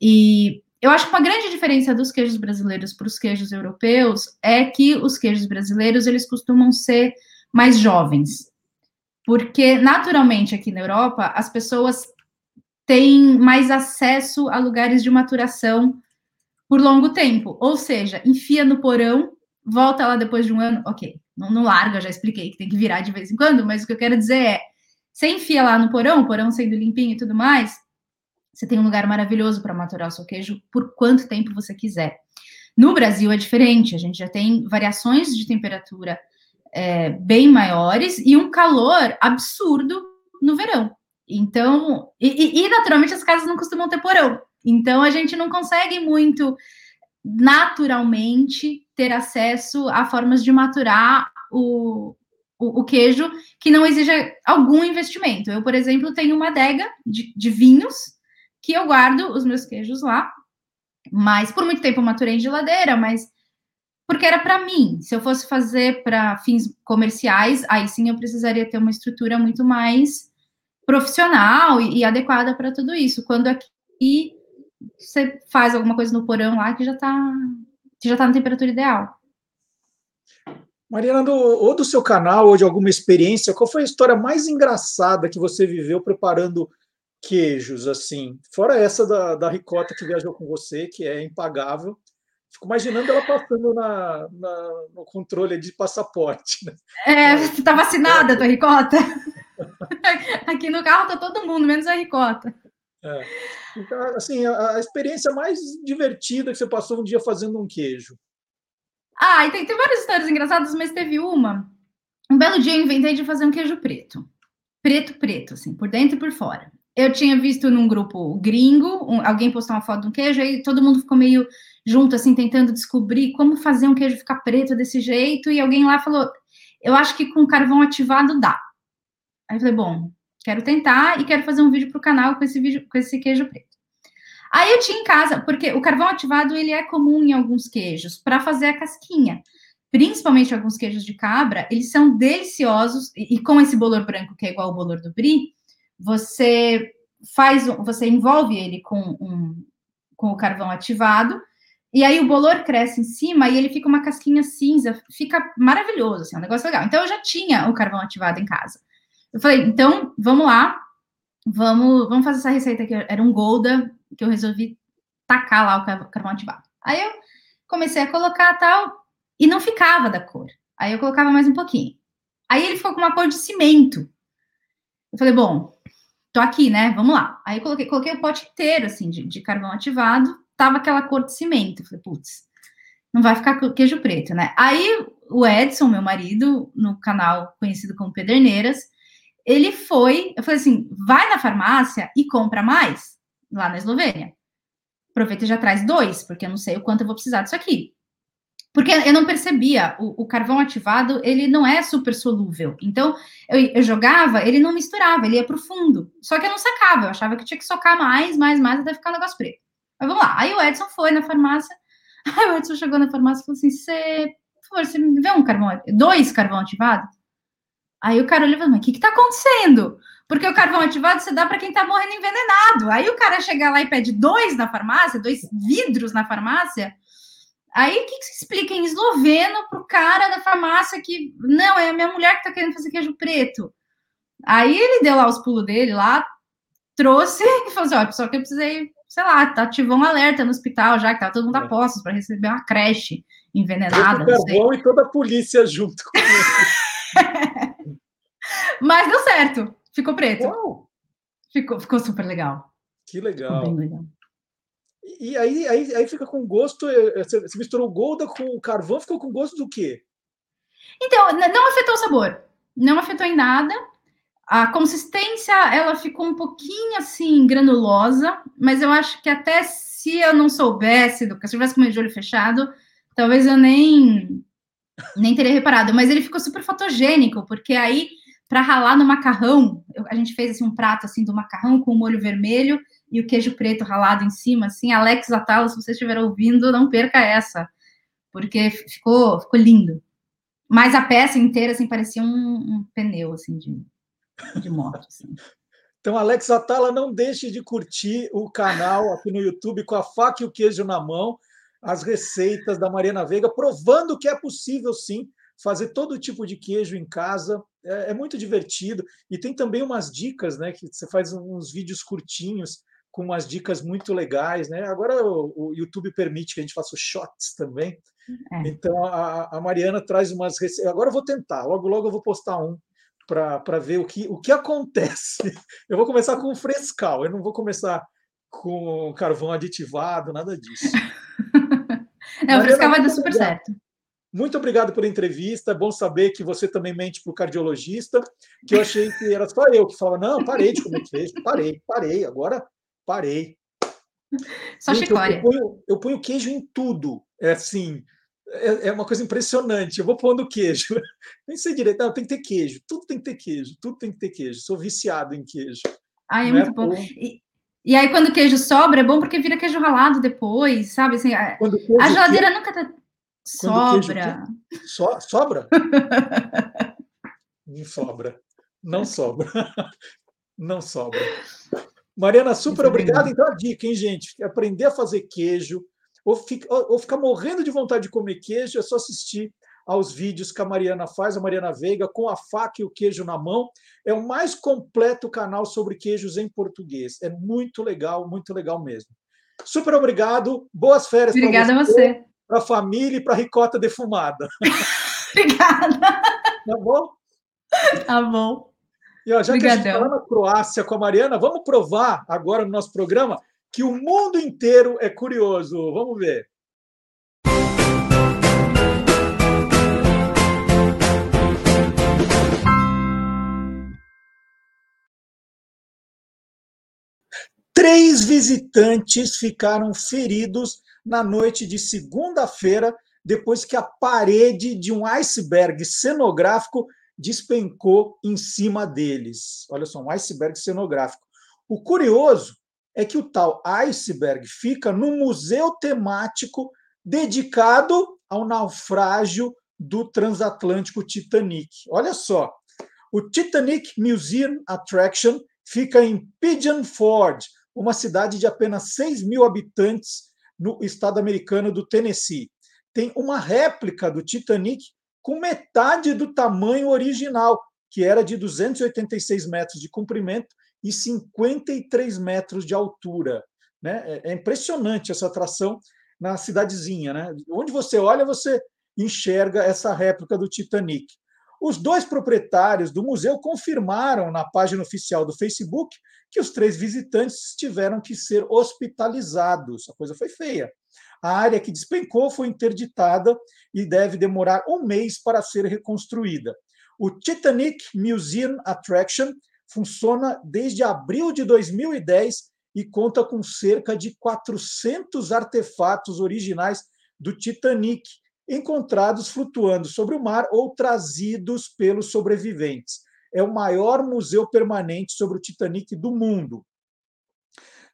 [SPEAKER 3] E eu acho que uma grande diferença dos queijos brasileiros para os queijos europeus é que os queijos brasileiros eles costumam ser mais jovens, porque naturalmente aqui na Europa as pessoas têm mais acesso a lugares de maturação por longo tempo, ou seja, enfia no porão, volta lá depois de um ano, ok, não, não larga, já expliquei que tem que virar de vez em quando, mas o que eu quero dizer é Você enfia lá no porão, o porão sendo limpinho e tudo mais, você tem um lugar maravilhoso para maturar o seu queijo por quanto tempo você quiser. No Brasil é diferente, a gente já tem variações de temperatura é, bem maiores e um calor absurdo no verão. Então, e, e, naturalmente as casas não costumam ter porão. Então a gente não consegue muito naturalmente ter acesso a formas de maturar o, o, o queijo que não exija algum investimento. Eu, por exemplo, tenho uma adega de, de vinhos que eu guardo os meus queijos lá, mas por muito tempo eu maturei em geladeira, mas porque era para mim. Se eu fosse fazer para fins comerciais, aí sim eu precisaria ter uma estrutura muito mais profissional e, e adequada para tudo isso. Quando aqui você faz alguma coisa no porão lá que já está que já tá na temperatura ideal.
[SPEAKER 1] Mariana, do, ou do seu canal, ou de alguma experiência, qual foi a história mais engraçada que você viveu preparando queijos, assim? Fora essa da, da ricota que viajou com você, que é impagável. Fico imaginando ela passando na, na no controle de passaporte. Né?
[SPEAKER 3] É, você está vacinada, tua ricota? Aqui no carro tá todo mundo, menos a ricota.
[SPEAKER 1] É. Então, assim, a, a, experiência mais divertida que você passou um dia fazendo um queijo.
[SPEAKER 3] Ah, e tem, tem várias histórias engraçadas, mas teve uma. Um belo dia eu inventei de fazer um queijo preto. Preto, preto, assim, por dentro e por fora. Eu tinha visto num grupo gringo, um, alguém postou uma foto de um queijo, aí todo mundo ficou meio junto, assim, tentando descobrir como fazer um queijo ficar preto desse jeito, e alguém lá falou, eu acho que com carvão ativado dá. Aí eu falei, bom, quero tentar e quero fazer um vídeo para o canal com esse vídeo, com esse queijo preto. Aí eu tinha em casa, porque o carvão ativado ele é comum em alguns queijos para fazer a casquinha. Principalmente alguns queijos de cabra, eles são deliciosos e, e com esse bolor branco que é igual ao bolor do brie, você faz, você envolve ele com um, com o carvão ativado e aí o bolor cresce em cima e ele fica uma casquinha cinza, fica maravilhoso, assim, é um negócio legal. Então eu já tinha o carvão ativado em casa. Eu falei, então, vamos lá, vamos, vamos fazer essa receita aqui. Era um Golda que eu resolvi tacar lá o carvão ativado. Aí eu comecei a colocar tal, e não ficava da cor. Aí eu colocava mais um pouquinho. Aí ele ficou com uma cor de cimento. Eu falei, bom, tô aqui, né? Vamos lá. Aí coloquei, coloquei o pote inteiro, assim, de, de carvão ativado, tava aquela cor de cimento. Falei, putz, não vai ficar queijo preto, né? Aí o Edson, meu marido, no canal conhecido como Pederneiras, ele foi, eu falei assim, vai na farmácia e compra mais lá na Eslovênia. Aproveita e já traz dois, porque eu não sei o quanto eu vou precisar disso aqui. Porque eu não percebia, o, o carvão ativado, ele não é super solúvel. Então, eu, eu, jogava, ele não misturava, ele ia pro fundo. Só que eu não sacava, eu achava que tinha que socar mais, mais, mais, até ficar um negócio preto. Mas vamos lá. Aí o Edson foi na farmácia, aí o Edson chegou na farmácia e falou assim, você, por favor, você me vê um carvão, dois carvão ativado? Aí o cara olhou e falou, mas o que que tá acontecendo? Porque o carvão ativado você dá para quem tá morrendo envenenado. Aí o cara chega lá e pede dois na farmácia, dois vidros na farmácia. Aí o que, que se explica em esloveno pro cara da farmácia que não, é a minha mulher que tá querendo fazer queijo preto. Aí ele deu lá os pulos dele lá, trouxe e falou assim: olha, só que eu precisei, sei lá, ativou um alerta no hospital já, que tava todo mundo a é. postos para receber uma creche envenenada.
[SPEAKER 1] O carvão e toda a polícia junto.
[SPEAKER 3] Mas deu certo. Ficou preto. Ficou, ficou super legal.
[SPEAKER 1] Que legal. legal. E aí, aí, aí fica com gosto. Eh, você misturou Golda com o carvão, ficou com gosto do quê?
[SPEAKER 3] Então, não afetou o sabor. Não afetou em nada. A consistência, ela ficou um pouquinho assim, granulosa, mas eu acho que até se eu não soubesse, se eu tivesse com o de olho fechado, talvez eu nem, nem teria reparado. Mas ele ficou super fotogênico, porque aí para ralar no macarrão. A gente fez assim, um prato assim do macarrão com molho vermelho e o queijo preto ralado em cima, assim. Alex Atala, se você estiver ouvindo, não perca essa, porque ficou, ficou lindo. Mas a peça inteira, assim, parecia um, um pneu, assim, de, de moto, assim.
[SPEAKER 1] Então, Alex Atala, não deixe de curtir o canal aqui no YouTube com a faca e o queijo na mão, as receitas da Mariana Veiga, provando que é possível, sim, fazer todo tipo de queijo em casa. É, é, muito divertido. E tem também umas dicas, né? Que você faz uns vídeos curtinhos com umas dicas muito legais, né? Agora o, o YouTube permite que a gente faça shots também. É. Então a, a, Mariana traz umas receitas. Agora eu vou tentar, logo, logo eu vou postar um para ver o que, o que acontece. Eu vou começar com o frescal, eu não vou começar com carvão aditivado, nada disso.
[SPEAKER 3] Não, o frescal vai dar super certo.
[SPEAKER 1] Muito obrigado pela entrevista. É bom saber que você também mente para o cardiologista, que eu achei que era só eu que falava, não, parei de comer queijo, parei, parei, agora parei.
[SPEAKER 3] Só Gente,
[SPEAKER 1] eu, eu, ponho, eu ponho queijo em tudo. É assim, é, é, uma coisa impressionante. Eu vou pondo queijo. Nem sei direito, não, tem que ter queijo. Tudo tem que ter queijo, tudo tem que ter queijo. Sou viciado em queijo.
[SPEAKER 3] Ah, é muito é bom. E, e, aí, quando o queijo sobra, é bom porque vira queijo ralado depois, sabe? Assim, a, a geladeira nunca tá. Sobra.
[SPEAKER 1] So, sobra? Não sobra. Não sobra. Não sobra. Mariana, super obrigado. Então, a dica, hein, gente? Aprender a fazer queijo, ou, fica, ou ficar morrendo de vontade de comer queijo, é só assistir aos vídeos que a Mariana faz, a Mariana Veiga, com a faca e o queijo na mão. É o mais completo canal sobre queijos em português. É muito legal, muito legal mesmo. Super obrigado. Boas férias
[SPEAKER 3] para você. Obrigada a você
[SPEAKER 1] para a família e para a ricota defumada.
[SPEAKER 3] Obrigada.
[SPEAKER 1] Tá bom?
[SPEAKER 3] Tá bom.
[SPEAKER 1] E ó, já Obrigadão. que a gente está na Croácia com a Mariana, vamos provar agora no nosso programa que o mundo inteiro é curioso. Vamos ver. Três visitantes ficaram feridos na noite de segunda-feira, depois que a parede de um iceberg cenográfico despencou em cima deles. Olha só, um iceberg cenográfico. O curioso é que o tal iceberg fica no museu temático dedicado ao naufrágio do transatlântico Titanic. Olha só, o Titanic Museum Attraction fica em Pigeon Forge, uma cidade de apenas 6 mil habitantes no estado americano do Tennessee. Tem uma réplica do Titanic com metade do tamanho original, que era de 286 metros de comprimento e 53 metros de altura. Né? É, é impressionante essa atração na cidadezinha. Né? Onde você olha, você enxerga essa réplica do Titanic. Os dois proprietários do museu confirmaram na página oficial do Facebook que os três visitantes tiveram que ser hospitalizados. A coisa foi feia. A área que despencou foi interditada e deve demorar um mês para ser reconstruída. O Titanic Museum Attraction funciona desde abril de 2010 e conta com cerca de 400 artefatos originais do Titanic, encontrados flutuando sobre o mar ou trazidos pelos sobreviventes é o maior museu permanente sobre o Titanic do mundo.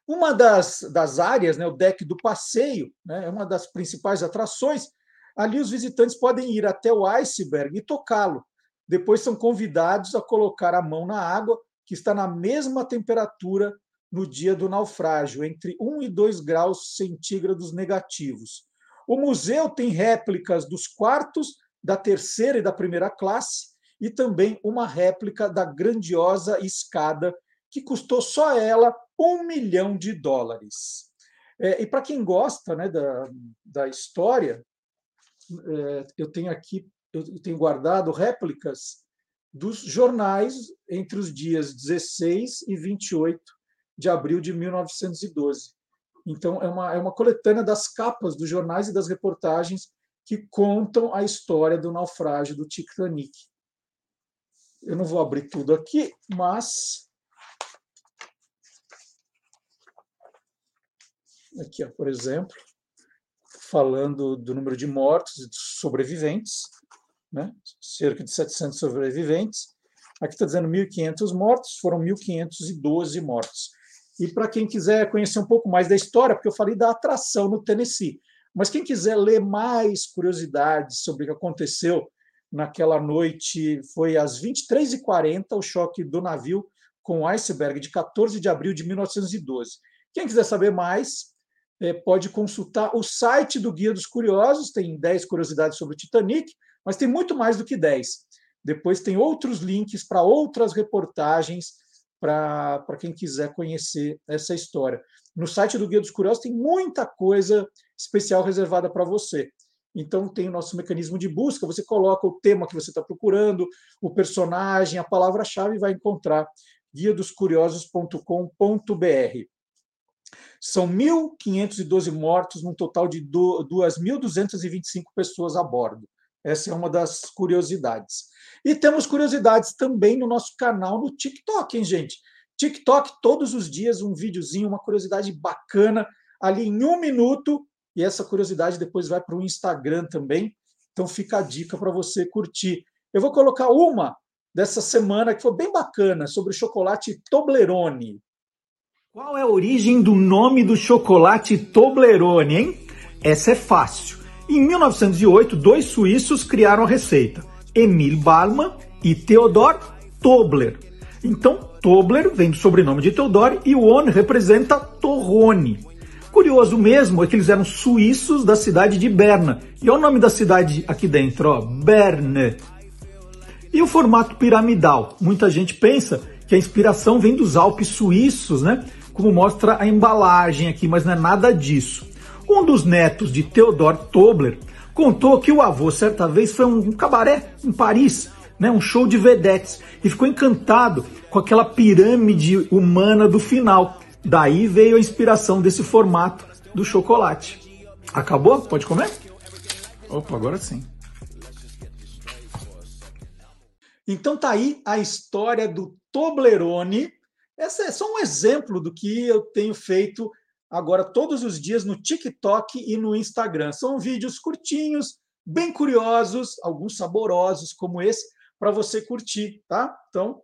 [SPEAKER 1] Uma das, das áreas, né, o deck do passeio, né, é uma das principais atrações. Ali os visitantes podem ir até o iceberg e tocá-lo. Depois são convidados a colocar a mão na água, que está na mesma temperatura no dia do naufrágio, entre 1 e 2 graus centígrados negativos. O museu tem réplicas dos quartos da terceira e da primeira classe e também uma réplica da grandiosa escada, que custou só ela um milhão de dólares. É, e para quem gosta né, da, da história, é, eu tenho aqui, eu tenho guardado réplicas dos jornais entre os dias 16 e 28 de abril de 1912. Então, é uma, é uma coletânea das capas dos jornais e das reportagens que contam a história do naufrágio do Titanic. Eu não vou abrir tudo aqui, mas. Aqui, ó, por exemplo, falando do número de mortos e sobreviventes, né? cerca de 700 sobreviventes. Aqui está dizendo 1.500 mortos, foram 1.512 mortos. E para quem quiser conhecer um pouco mais da história, porque eu falei da atração no Tennessee, mas quem quiser ler mais curiosidades sobre o que aconteceu naquela noite, foi às 23h40, o choque do navio com o iceberg, de 14 de abril de 1912. Quem quiser saber mais, é, pode consultar o site do Guia dos Curiosos, tem 10 curiosidades sobre o Titanic, mas tem muito mais do que 10. Depois tem outros links para outras reportagens para quem quiser conhecer essa história. No site do Guia dos Curiosos tem muita coisa especial reservada para você. Então, tem o nosso mecanismo de busca. Você coloca o tema que você está procurando, o personagem, a palavra-chave e vai encontrar guiadoscuriosos.com.br. São 1.512 mortos, num total de 2.225 pessoas a bordo. Essa é uma das curiosidades. E temos curiosidades também no nosso canal no TikTok, hein, gente? TikTok, todos os dias, um videozinho, uma curiosidade bacana, ali em um minuto, e essa curiosidade depois vai para o Instagram também. Então fica a dica para você curtir. Eu vou colocar uma dessa semana que foi bem bacana, sobre o chocolate Toblerone.
[SPEAKER 4] Qual é a origem do nome do chocolate Toblerone, hein? Essa é fácil. Em 1908, dois suíços criaram a receita, Emil Ballmann e Theodor Tobler. Então, Tobler vem do sobrenome de Theodor e o On representa Torrone. Curioso mesmo é que eles eram suíços da cidade de Berna. E olha o nome da cidade aqui dentro, ó, Berne. E o formato piramidal? Muita gente pensa que a inspiração vem dos Alpes suíços, né? Como mostra a embalagem aqui, mas não é nada disso. Um dos netos de Theodor Tobler contou que o avô certa vez foi um cabaré em Paris, né, um show de vedetes, e ficou encantado com aquela pirâmide humana do final. Daí veio a inspiração desse formato do chocolate. Acabou? Pode comer? Opa, agora sim.
[SPEAKER 1] Então tá aí a história do Toblerone, esse é só um exemplo do que eu tenho feito agora todos os dias no TikTok e no Instagram. São vídeos curtinhos, bem curiosos, alguns saborosos como esse, para você curtir, tá? Então,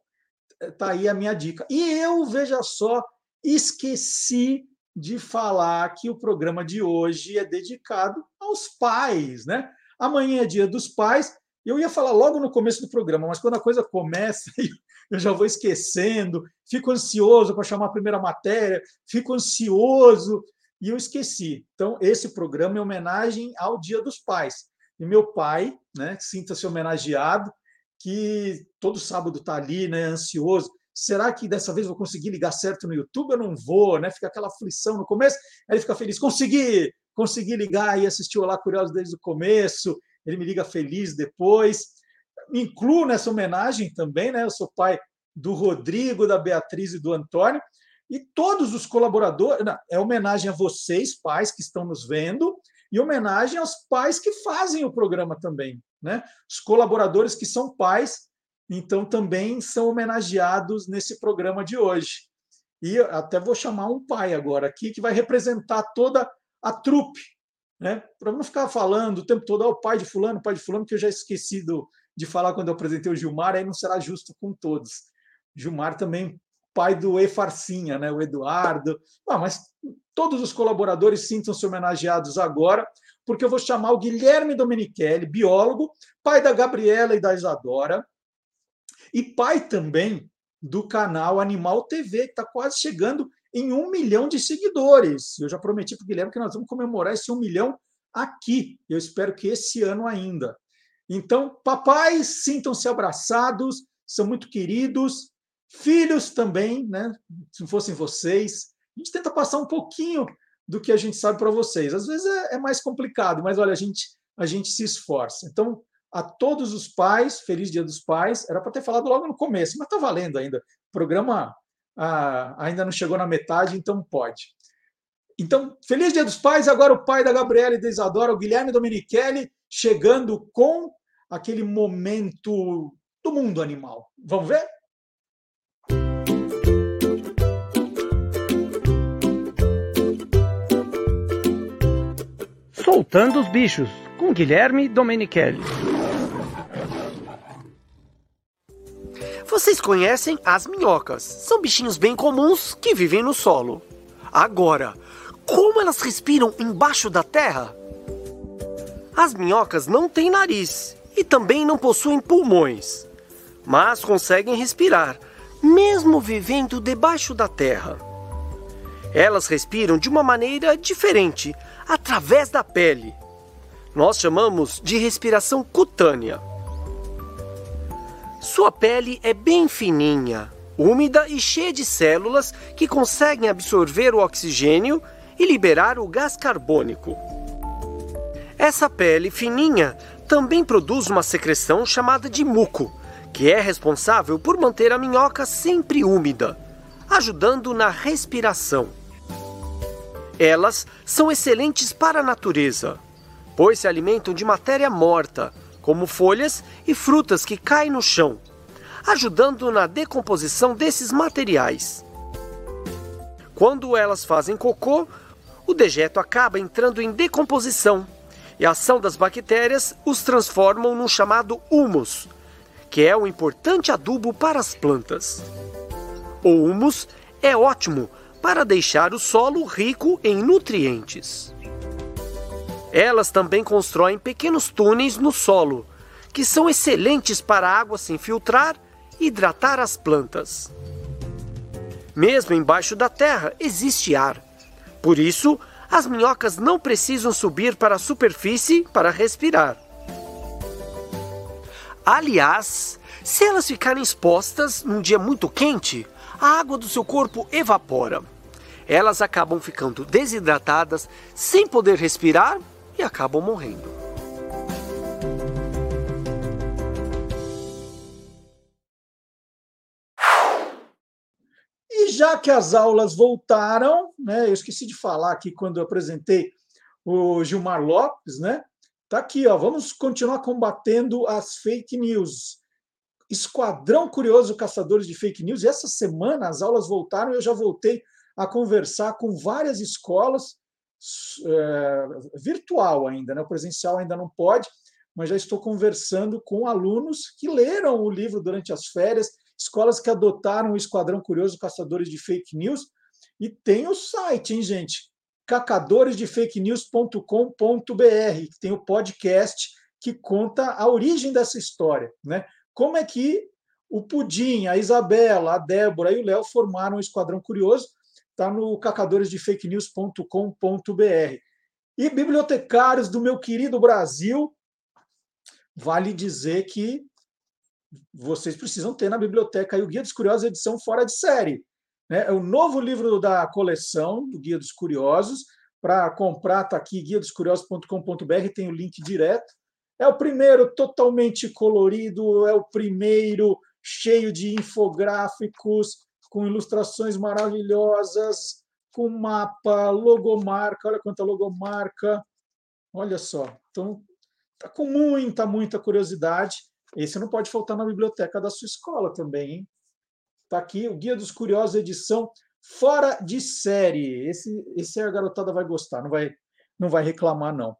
[SPEAKER 1] tá aí a minha dica. E eu, veja só, esqueci de falar que o programa de hoje é dedicado aos pais, né? Amanhã é dia dos pais. Eu ia falar logo no começo do programa, mas quando a coisa começa, eu já vou esquecendo, fico ansioso para chamar a primeira matéria, fico ansioso e eu esqueci. Então, esse programa é homenagem ao Dia dos Pais. E meu pai, né, sinta-se homenageado, que todo sábado está ali, né, ansioso. Será que dessa vez vou conseguir ligar certo no YouTube? Eu não vou, né? Fica aquela aflição no começo. Aí ele fica feliz, consegui, consegui ligar e assistir o Olá Curioso desde o começo. Ele me liga feliz depois incluo nessa homenagem também, né? Eu sou pai do Rodrigo, da Beatriz e do Antônio, e todos os colaboradores. Não, é homenagem a vocês, pais que estão nos vendo, e homenagem aos pais que fazem o programa também, né? Os colaboradores que são pais, então também são homenageados nesse programa de hoje. E até vou chamar um pai agora aqui que vai representar toda a trupe, né? Para não ficar falando o tempo todo, oh, o pai de fulano, pai de fulano, que eu já esqueci do, de falar quando eu apresentei o Gilmar, aí não será justo com todos. Gilmar também pai do E Farcinha, né? o Eduardo. Ah, mas todos os colaboradores sintam-se homenageados agora, porque eu vou chamar o Guilherme Domenichelli, biólogo, pai da Gabriela e da Isadora, e pai também do canal Animal TV, que está quase chegando em um milhão de seguidores. Eu já prometi para o Guilherme que nós vamos comemorar esse um milhão aqui. Eu espero que esse ano ainda. Então, papais, sintam-se abraçados, são muito queridos. Filhos também, né? Se fossem vocês. A gente tenta passar um pouquinho do que a gente sabe para vocês. Às vezes é, é, mais complicado, mas olha, a gente, a gente se esforça. Então, a todos os pais, feliz Dia dos Pais. Era para ter falado logo no começo, mas está valendo ainda. O programa ah, ainda não chegou na metade, então pode. Então, feliz Dia dos Pais. Agora o pai da Gabriela e da Isadora, o Guilherme Domenichelli, chegando com aquele momento do mundo animal. Vamos ver?
[SPEAKER 5] Soltando os bichos, com Guilherme Domenichelli.
[SPEAKER 6] Vocês conhecem as minhocas? São bichinhos bem comuns que vivem no solo. Agora, como elas respiram embaixo da terra? As minhocas não têm nariz e também não possuem pulmões, mas conseguem respirar, mesmo vivendo debaixo da terra. Elas respiram de uma maneira diferente, através da pele. Nós chamamos de respiração cutânea. Sua pele é bem fininha, úmida e cheia de células que conseguem absorver o oxigênio e liberar o gás carbônico. Essa pele fininha também produz uma secreção chamada de muco, que é responsável por manter a minhoca sempre úmida, ajudando na respiração. Elas são excelentes para a natureza, pois se alimentam de matéria morta, como folhas e frutas que caem no chão, ajudando na decomposição desses materiais. Quando elas fazem cocô, o dejeto acaba entrando em decomposição e a ação das bactérias os transformam num chamado humus, que é um importante adubo para as plantas. O humus é ótimo para deixar o solo rico em nutrientes. Elas também constroem pequenos túneis no solo, que são excelentes para a água se infiltrar e hidratar as plantas. Mesmo embaixo da terra existe ar. Por isso, as minhocas não precisam subir para a superfície para respirar. Aliás, se elas ficarem expostas num dia muito quente, a água do seu corpo evapora. Elas acabam ficando desidratadas, sem poder respirar e acabam morrendo.
[SPEAKER 1] Já que as aulas voltaram, né, eu esqueci de falar aqui quando eu apresentei o Gilmar Lopes, né? Tá aqui, ó. Vamos continuar combatendo as fake news. Esquadrão Curioso Caçadores de Fake News. E essa semana as aulas voltaram eu já voltei a conversar com várias escolas, é, virtual ainda, né? o presencial ainda não pode, mas já estou conversando com alunos que leram o livro durante as férias, escolas que adotaram o Esquadrão Curioso Caçadores de Fake News, e tem o site, hein, gente? cacadoresdefakenews.com.br, que tem o podcast que conta a origem dessa história, né? Como é que o Pudim, a Isabela, a Débora e o Léo formaram o Esquadrão Curioso? Está no cacadoresdefakenews.com.br. E bibliotecários do meu querido Brasil, vale dizer que vocês precisam ter na biblioteca o Guia dos Curiosos, edição fora de série. Né? É o novo livro da coleção do Guia dos Curiosos. Para comprar, está aqui guiadoscuriosos.com.br, tem o link direto. É o primeiro totalmente colorido, é o primeiro cheio de infográficos, com ilustrações maravilhosas, com mapa, logomarca, olha quanta logomarca. Olha só. Então, tá com muita, muita curiosidade. Esse não pode faltar na biblioteca da sua escola também, hein? Tá aqui o Guia dos Curiosos, edição fora de série. Esse, esse a garotada vai gostar, não vai, não vai reclamar, não.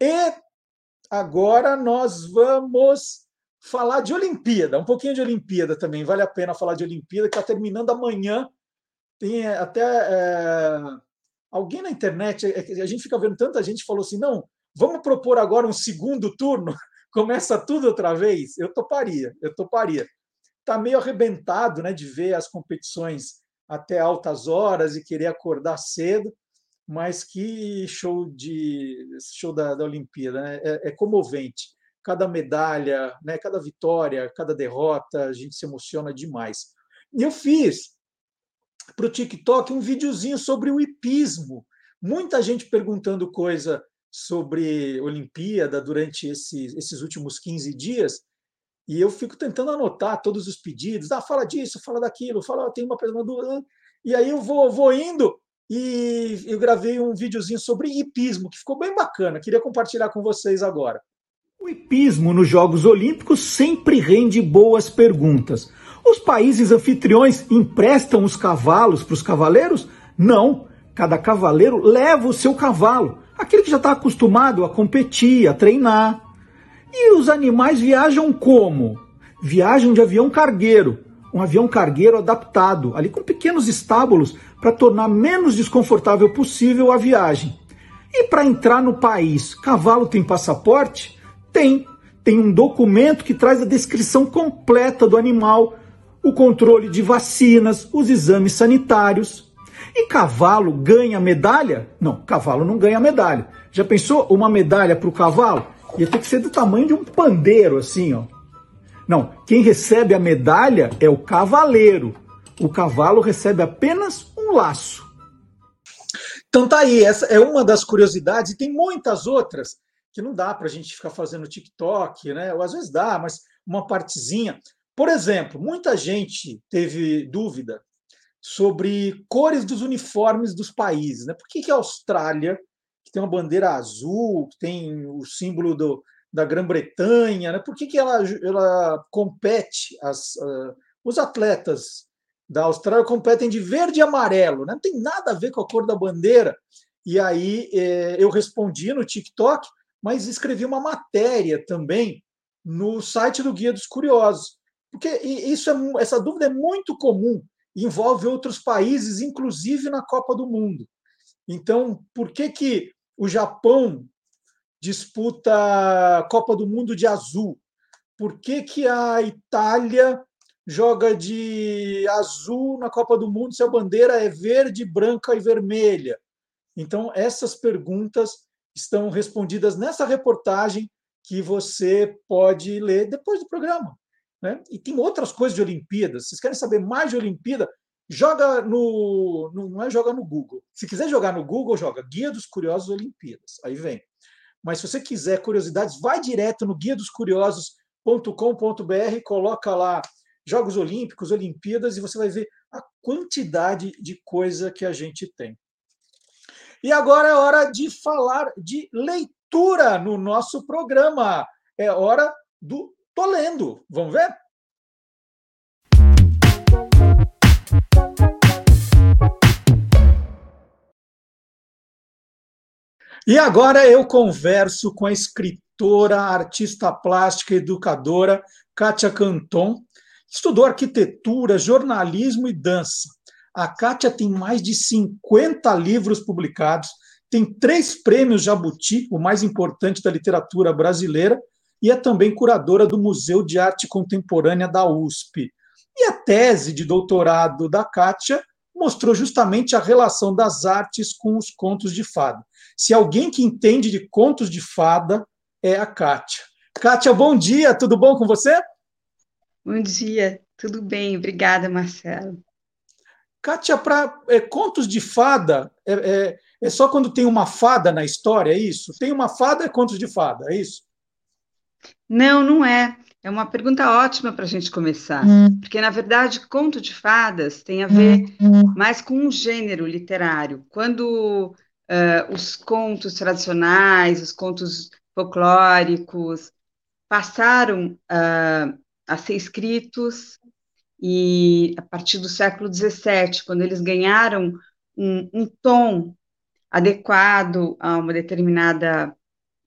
[SPEAKER 1] E agora nós vamos falar de Olimpíada, um pouquinho de Olimpíada também. Vale a pena falar de Olimpíada, que está terminando amanhã. Tem até é, alguém na internet, é a gente fica vendo tanta gente falou assim: não, vamos propor agora um segundo turno, começa tudo outra vez. Eu toparia, eu toparia. Está meio arrebentado né, de ver as competições até altas horas e querer acordar cedo, mas que show de show da, da Olimpíada, né? é, é comovente cada medalha, né, cada vitória, cada derrota, a gente se emociona demais. E eu fiz para o TikTok um videozinho sobre o hipismo. Muita gente perguntando coisa sobre Olimpíada durante esses, esses últimos 15 dias, e eu fico tentando anotar todos os pedidos. Ah, fala disso, fala daquilo, fala, tem uma pergunta. E aí eu vou, vou indo e eu gravei um videozinho sobre hipismo, que ficou bem bacana. Queria compartilhar com vocês agora.
[SPEAKER 4] O hipismo nos Jogos Olímpicos sempre rende boas perguntas. Os países anfitriões emprestam os cavalos para os cavaleiros? Não. Cada cavaleiro leva o seu cavalo, aquele que já está acostumado a competir, a treinar. E os animais viajam como? Viajam de avião cargueiro, um avião cargueiro adaptado, ali com pequenos estábulos para tornar menos desconfortável possível a viagem. E para entrar no país, cavalo tem passaporte? Tem. Tem um documento que traz a descrição completa do animal, o controle de vacinas, os exames sanitários. E cavalo ganha medalha? Não, cavalo não ganha medalha. Já pensou uma medalha para o cavalo? Ia ter que ser do tamanho de um pandeiro, assim, ó. Não, quem recebe a medalha é o cavaleiro. O cavalo recebe apenas um laço.
[SPEAKER 1] Então tá aí, essa é uma das curiosidades, e tem muitas outras que não dá para a gente ficar fazendo TikTok, né? Ou às vezes dá, mas uma partezinha. Por exemplo, muita gente teve dúvida sobre cores dos uniformes dos países. Né? Por que, que a Austrália, que tem uma bandeira azul, que tem o símbolo do, da Grã-Bretanha, né? por que, que ela, ela compete, as, uh, os atletas da Austrália competem de verde e amarelo, né? não tem nada a ver com a cor da bandeira. E aí eh, eu respondi no TikTok, mas escrevi uma matéria também no site do Guia dos Curiosos. Porque isso é, essa dúvida é muito comum, envolve outros países, inclusive na Copa do Mundo. Então, por que, que o Japão disputa a Copa do Mundo de azul? Por que, que a Itália joga de azul na Copa do Mundo se a bandeira é verde, branca e vermelha? Então, essas perguntas estão respondidas nessa reportagem que você pode ler depois do programa. Né? E tem outras coisas de Olimpíadas. Vocês querem saber mais de Olimpíada? Joga no. Não é joga no Google. Se quiser jogar no Google, joga Guia dos Curiosos Olimpíadas. Aí vem. Mas se você quiser curiosidades, vai direto no guia dos curiosos.com.br, coloca lá Jogos Olímpicos, Olimpíadas, e você vai ver a quantidade de coisa que a gente tem. E agora é hora de falar de leitura no nosso programa. É hora do Tô Lendo. Vamos ver? E agora eu converso com a escritora, artista plástica, educadora Kátia Canton. Estudou arquitetura, jornalismo e dança. A Kátia tem mais de 50 livros publicados, tem três prêmios Jabuti, o mais importante da literatura brasileira, e é também curadora do Museu de Arte Contemporânea da USP. E a tese de doutorado da Kátia mostrou justamente a relação das artes com os contos de fada. Se alguém que entende de contos de fada é a Kátia. Kátia, bom dia, tudo bom com você?
[SPEAKER 7] Bom dia, tudo bem, obrigada, Marcelo.
[SPEAKER 1] Kátia, para é, contos de fada, é, é, é, só quando tem uma fada na história, é isso? Tem uma fada, é contos de fada, é isso?
[SPEAKER 7] Não, não é. É uma pergunta ótima para a gente começar, hum. porque, na verdade, conto de fadas tem a ver hum. mais com um gênero literário. Quando uh, os contos tradicionais, os contos folclóricos, passaram uh, a ser escritos e a partir do século XVII, quando eles ganharam um, um tom adequado a uma determinada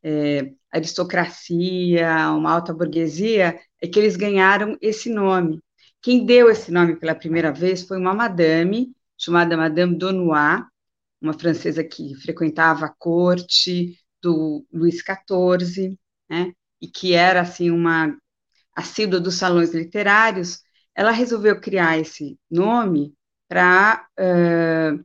[SPEAKER 7] é, aristocracia, uma alta burguesia, é que eles ganharam esse nome. Quem deu esse nome pela primeira vez foi uma madame, chamada Madame Donois, uma francesa que frequentava a corte do Luís XIV, né, e que era, assim, uma assídua dos salões literários, ela resolveu criar esse nome para uh,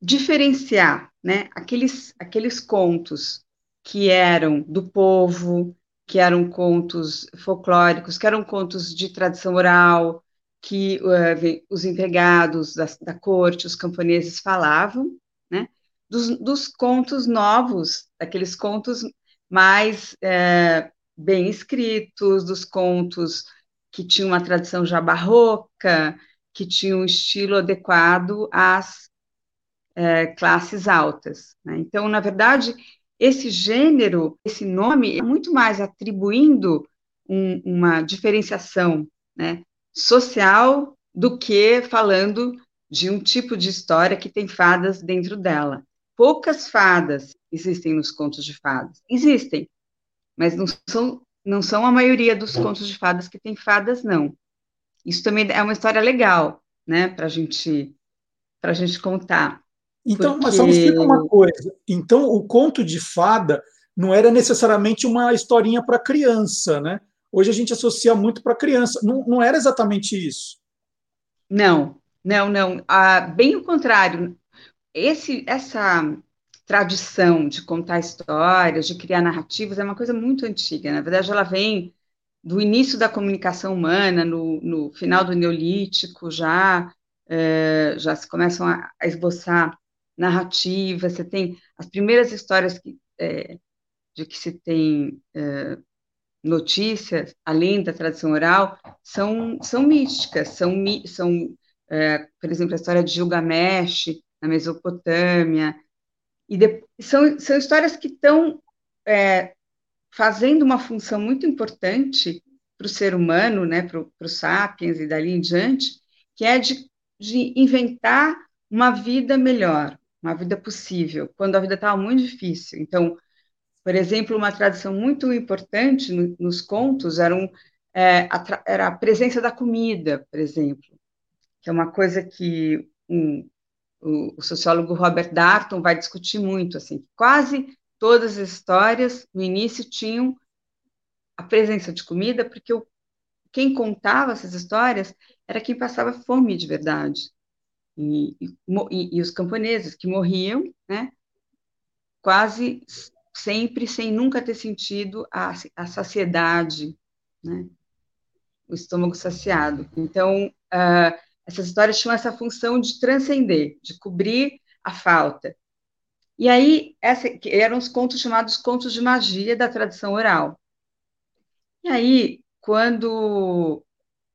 [SPEAKER 7] diferenciar né, aqueles, aqueles contos que eram do povo, que eram contos folclóricos, que eram contos de tradição oral, que uh, os empregados da, da, corte, os camponeses falavam, né, dos, dos contos novos, aqueles contos mais é, bem escritos, dos contos que tinham uma tradição já barroca, que tinham um estilo adequado às é, classes altas. Né? Então, na verdade, esse gênero, esse nome, é muito mais atribuindo um, uma diferenciação né, social do que falando de um tipo de história que tem fadas dentro dela. Poucas fadas existem nos contos de fadas. Existem, mas não são, não são a maioria dos contos de fadas que tem fadas, não. Isso também é uma história legal, né, para gente, a gente contar.
[SPEAKER 1] Então, porque... mas só me explica uma coisa. Então, o conto de fada não era necessariamente uma historinha para criança, né? Hoje a gente associa muito para criança. Não, não era exatamente isso.
[SPEAKER 7] Não, não, não. Ah, bem o contrário. Esse, essa tradição de contar histórias, de criar narrativas, é uma coisa muito antiga. Na verdade, ela vem do início da comunicação humana, no, no final do Neolítico, já, é, já se começam a, a esboçar narrativa, você tem as primeiras histórias que, é, de que se tem uh, notícias, além da tradição oral, são, são místicas, são, são uh, por exemplo, a história de Gilgamesh, na Mesopotâmia, e de, são, são histórias que estão é, fazendo uma função muito importante para o ser humano, né, para os sapiens e dali em diante, que é de, de inventar uma vida melhor, uma vida possível, quando a vida estava muito difícil. Então, por exemplo, uma tradição muito importante no, nos contos era, um, é, a, era a presença da comida, por exemplo, que é uma coisa que um, o, o, sociólogo Robert Darton vai discutir muito, assim, quase todas as histórias no início tinham a presença de comida, porque o, quem contava essas histórias era quem passava fome de verdade. E, e, e os camponeses que morriam, né, quase sempre sem nunca ter sentido a, a saciedade, né, o estômago saciado. Então, uh, essas histórias tinham essa função de transcender, de cobrir a falta. E aí, essa, eram os contos chamados contos de magia da tradição oral. E aí, quando.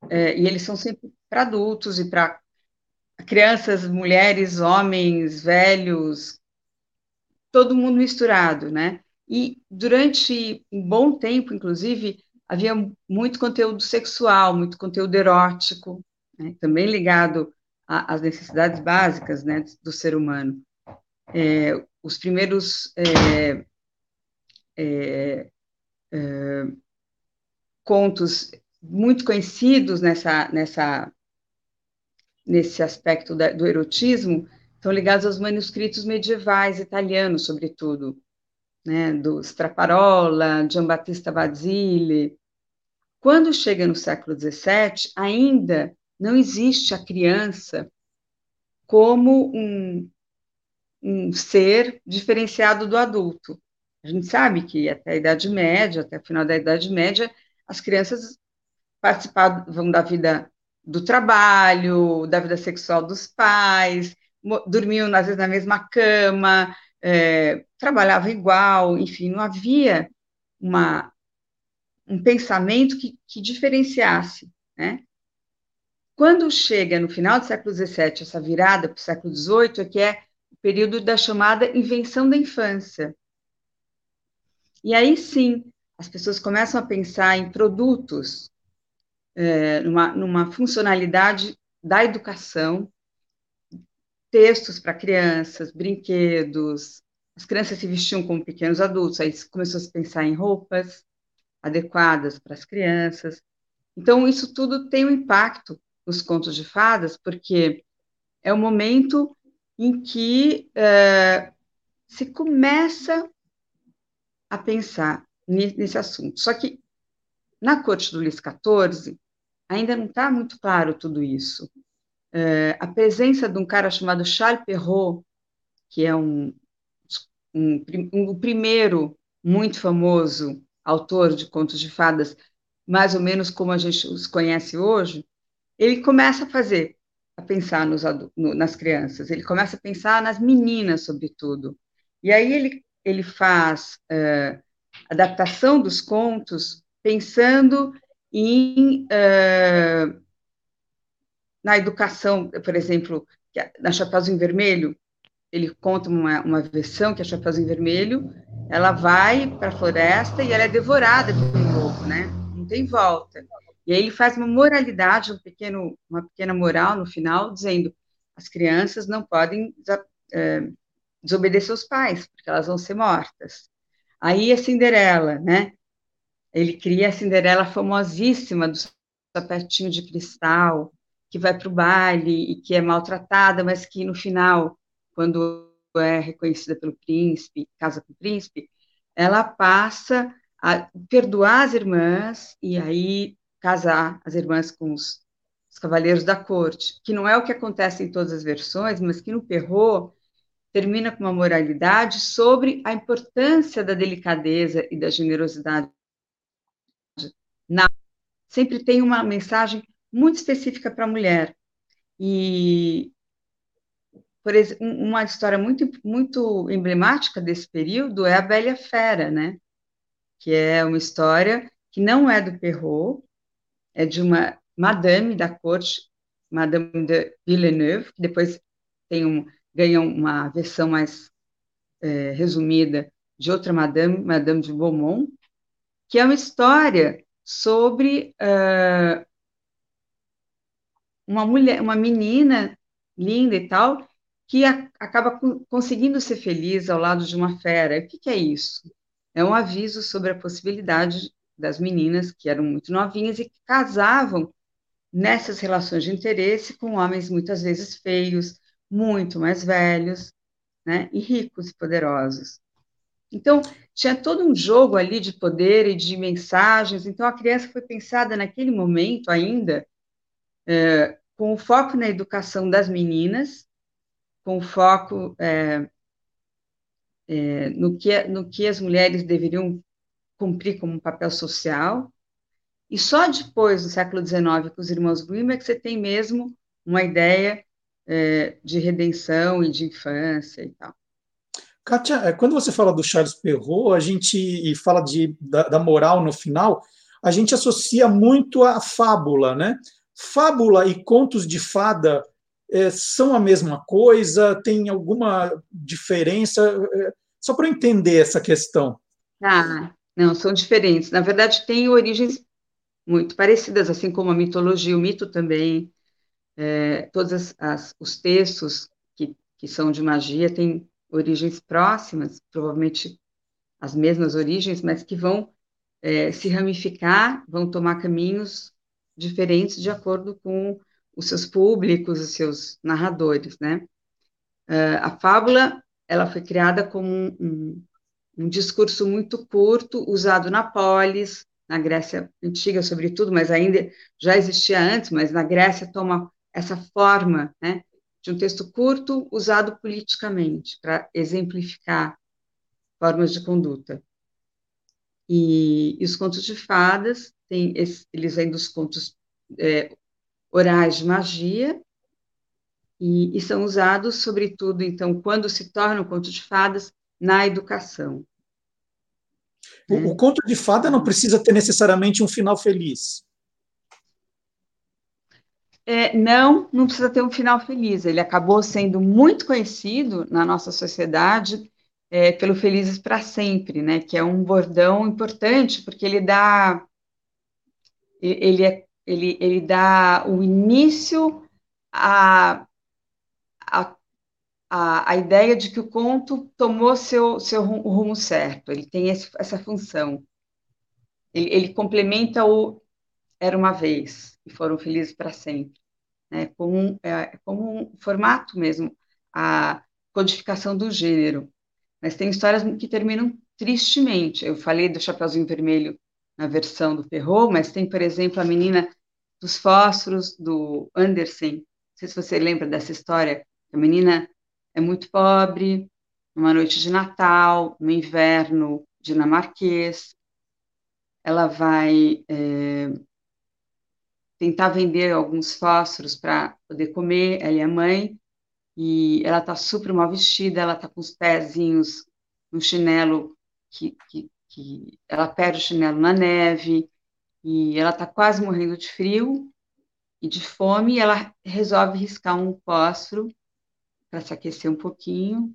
[SPEAKER 7] É, e eles são sempre para adultos e para crianças, mulheres, homens, velhos, todo mundo misturado, né? E durante um bom tempo, inclusive, havia muito conteúdo sexual, muito conteúdo erótico, né? também ligado às necessidades básicas né, do ser humano. É, os primeiros é, é, é contos muito conhecidos nessa, nessa, nesse aspecto da, do erotismo estão ligados aos manuscritos medievais italianos, sobretudo, né, do Straparola, Giambattista Basile. Quando chega no século XVII, ainda não existe a criança como um, um ser diferenciado do adulto. A gente sabe que até a Idade Média, até o final da Idade Média, as crianças participavam da vida do trabalho, da vida sexual dos pais, dormiam às vezes na mesma cama, é, trabalhavam igual, enfim, não havia uma, um pensamento que, que diferenciasse, né? Quando chega no final do século XVII, essa virada para o século XVIII, é que é o período da chamada invenção da infância. E aí sim, as pessoas começam a pensar em produtos, é, numa, numa funcionalidade da educação, textos para crianças, brinquedos, as crianças se vestiam como pequenos adultos, aí começou a se pensar em roupas adequadas para as crianças. Então, isso tudo tem um impacto nos contos de fadas, porque é o momento em que é, se começa a pensar nesse assunto. Só que na corte do Luís XIV ainda não está muito claro tudo isso. É, a presença de um cara chamado Charles Perrault, que é um, um, um, o primeiro muito famoso autor de contos de fadas, mais ou menos como a gente os conhece hoje, ele começa a fazer, a pensar nos, no, nas crianças, ele começa a pensar nas meninas, sobretudo. E aí ele, ele faz uh, adaptação dos contos pensando em uh, na educação, por exemplo, na Chapeuzinho Vermelho, ele conta uma, uma versão que a Chapeuzinho Vermelho, ela vai para a floresta e ela é devorada por um lobo, né? Não tem volta. E aí ele faz uma moralidade, um pequeno, uma pequena moral no final, dizendo as crianças não podem desobedecer os pais, porque elas vão ser mortas. Aí a Cinderela, né? Ele cria a Cinderela famosíssima do sapatinho de cristal, que vai para o baile e que é maltratada, mas que no final, quando é reconhecida pelo príncipe, casa com o príncipe, ela passa a perdoar as irmãs e aí casar as irmãs com os, os cavaleiros da corte, que não é o que acontece em todas as versões, mas que no Perrault termina com uma moralidade sobre a importância da delicadeza e da generosidade. Na, sempre tem uma mensagem muito específica para a mulher. E por exemplo, uma história muito muito emblemática desse período é a Bela Fera, né? que é uma história que não é do Perrault, é de uma madame da corte, Madame de Villeneuve, que depois tem um, ganha uma versão mais é, resumida de outra madame, Madame de Beaumont, que é uma história sobre uh, uma mulher, uma menina linda e tal, que a, acaba conseguindo ser feliz ao lado de uma fera. O que, que é isso? É um aviso sobre a possibilidade das meninas que eram muito novinhas e que casavam nessas relações de interesse com homens muitas vezes feios, muito mais velhos, né, e ricos e poderosos. Então, tinha todo um jogo ali de poder e de mensagens, então a criança foi pensada naquele momento ainda é, com foco na educação das meninas, com foco é, é, no, que, no que as mulheres deveriam cumprir como papel social, e só depois, no século XIX, com os irmãos Grimm, é que você tem mesmo uma ideia é, de redenção e de infância e tal.
[SPEAKER 1] Kátia, é, quando você fala do Charles Perrault, a gente e fala de, da, da moral no final, a gente associa muito a fábula, né? Fábula e contos de fada é, são a mesma coisa? Tem alguma diferença? É, só para entender essa questão.
[SPEAKER 7] Ah, não, são diferentes. Na verdade, têm origens muito parecidas, assim como a mitologia, o mito também. É, todos as, as, os textos que, que são de magia têm origens próximas, provavelmente as mesmas origens, mas que vão é, se ramificar, vão tomar caminhos diferentes de acordo com os seus públicos, os seus narradores, né? Uh, a fábula, ela foi criada como um, um, um, discurso muito curto, usado na polis, na Grécia antiga, sobretudo, mas ainda já existia antes, mas na Grécia toma essa forma, né, de um texto curto usado politicamente para exemplificar formas de conduta. E, e, os contos de fadas, eles vêm dos contos é, orais de magia, e, e, são usados, sobretudo, então, quando se tornam contos de fadas, na educação.
[SPEAKER 1] O, o, conto de fada não precisa ter necessariamente um final feliz.
[SPEAKER 7] É, não, não precisa ter um final feliz. Ele acabou sendo muito conhecido na nossa sociedade é, pelo Felizes para Sempre, né? Que é um bordão importante porque ele dá ele, é ele, ele dá o início à, à, à, ideia de que o conto tomou seu, seu rumo, rumo certo, ele tem esse, essa função. Ele, ele, complementa o Era uma vez, e foram felizes para sempre. Né, como, é, como um formato mesmo, a codificação do gênero. Mas tem histórias que terminam tristemente. Eu falei do Chapeuzinho Vermelho na versão do Perrault, mas tem, por exemplo, a menina dos fósforos do Andersen. Não sei se você lembra dessa história. A menina é muito pobre, numa noite de Natal, no inverno dinamarquês. Ela vai é, tentar vender alguns fósforos para poder comer, ela e a mãe, e ela está super mal vestida, ela está com os pezinhos no chinelo que, que, que ela perde o chinelo na neve. E ela está quase morrendo de frio e de fome, e ela resolve riscar um fósforo para se aquecer um pouquinho,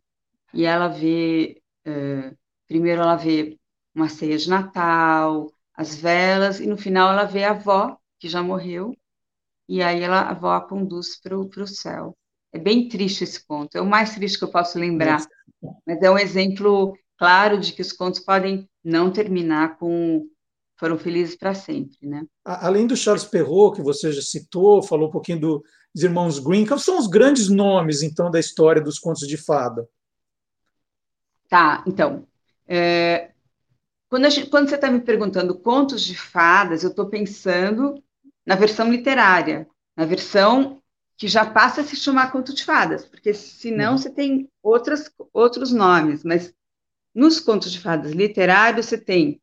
[SPEAKER 7] e ela vê, uh, primeiro ela vê uma ceia de Natal, as velas, e no final ela vê a avó, que já morreu, e aí ela, a avó a conduz para o céu. É bem triste esse conto, é o mais triste que eu posso lembrar, mas é um exemplo claro de que os contos podem não terminar com foram felizes para sempre, né?
[SPEAKER 1] Além do Charles Perrault, que você já citou, falou um pouquinho do, dos irmãos Green, quais são os grandes nomes, então, da história dos contos de fada?
[SPEAKER 7] Tá, então, é, quando, gente, quando, você está me perguntando contos de fadas, eu estou pensando na versão literária, na versão que já passa a se chamar conto de fadas, porque senão uhum. você tem outras, outros nomes, mas nos contos de fadas literários, você tem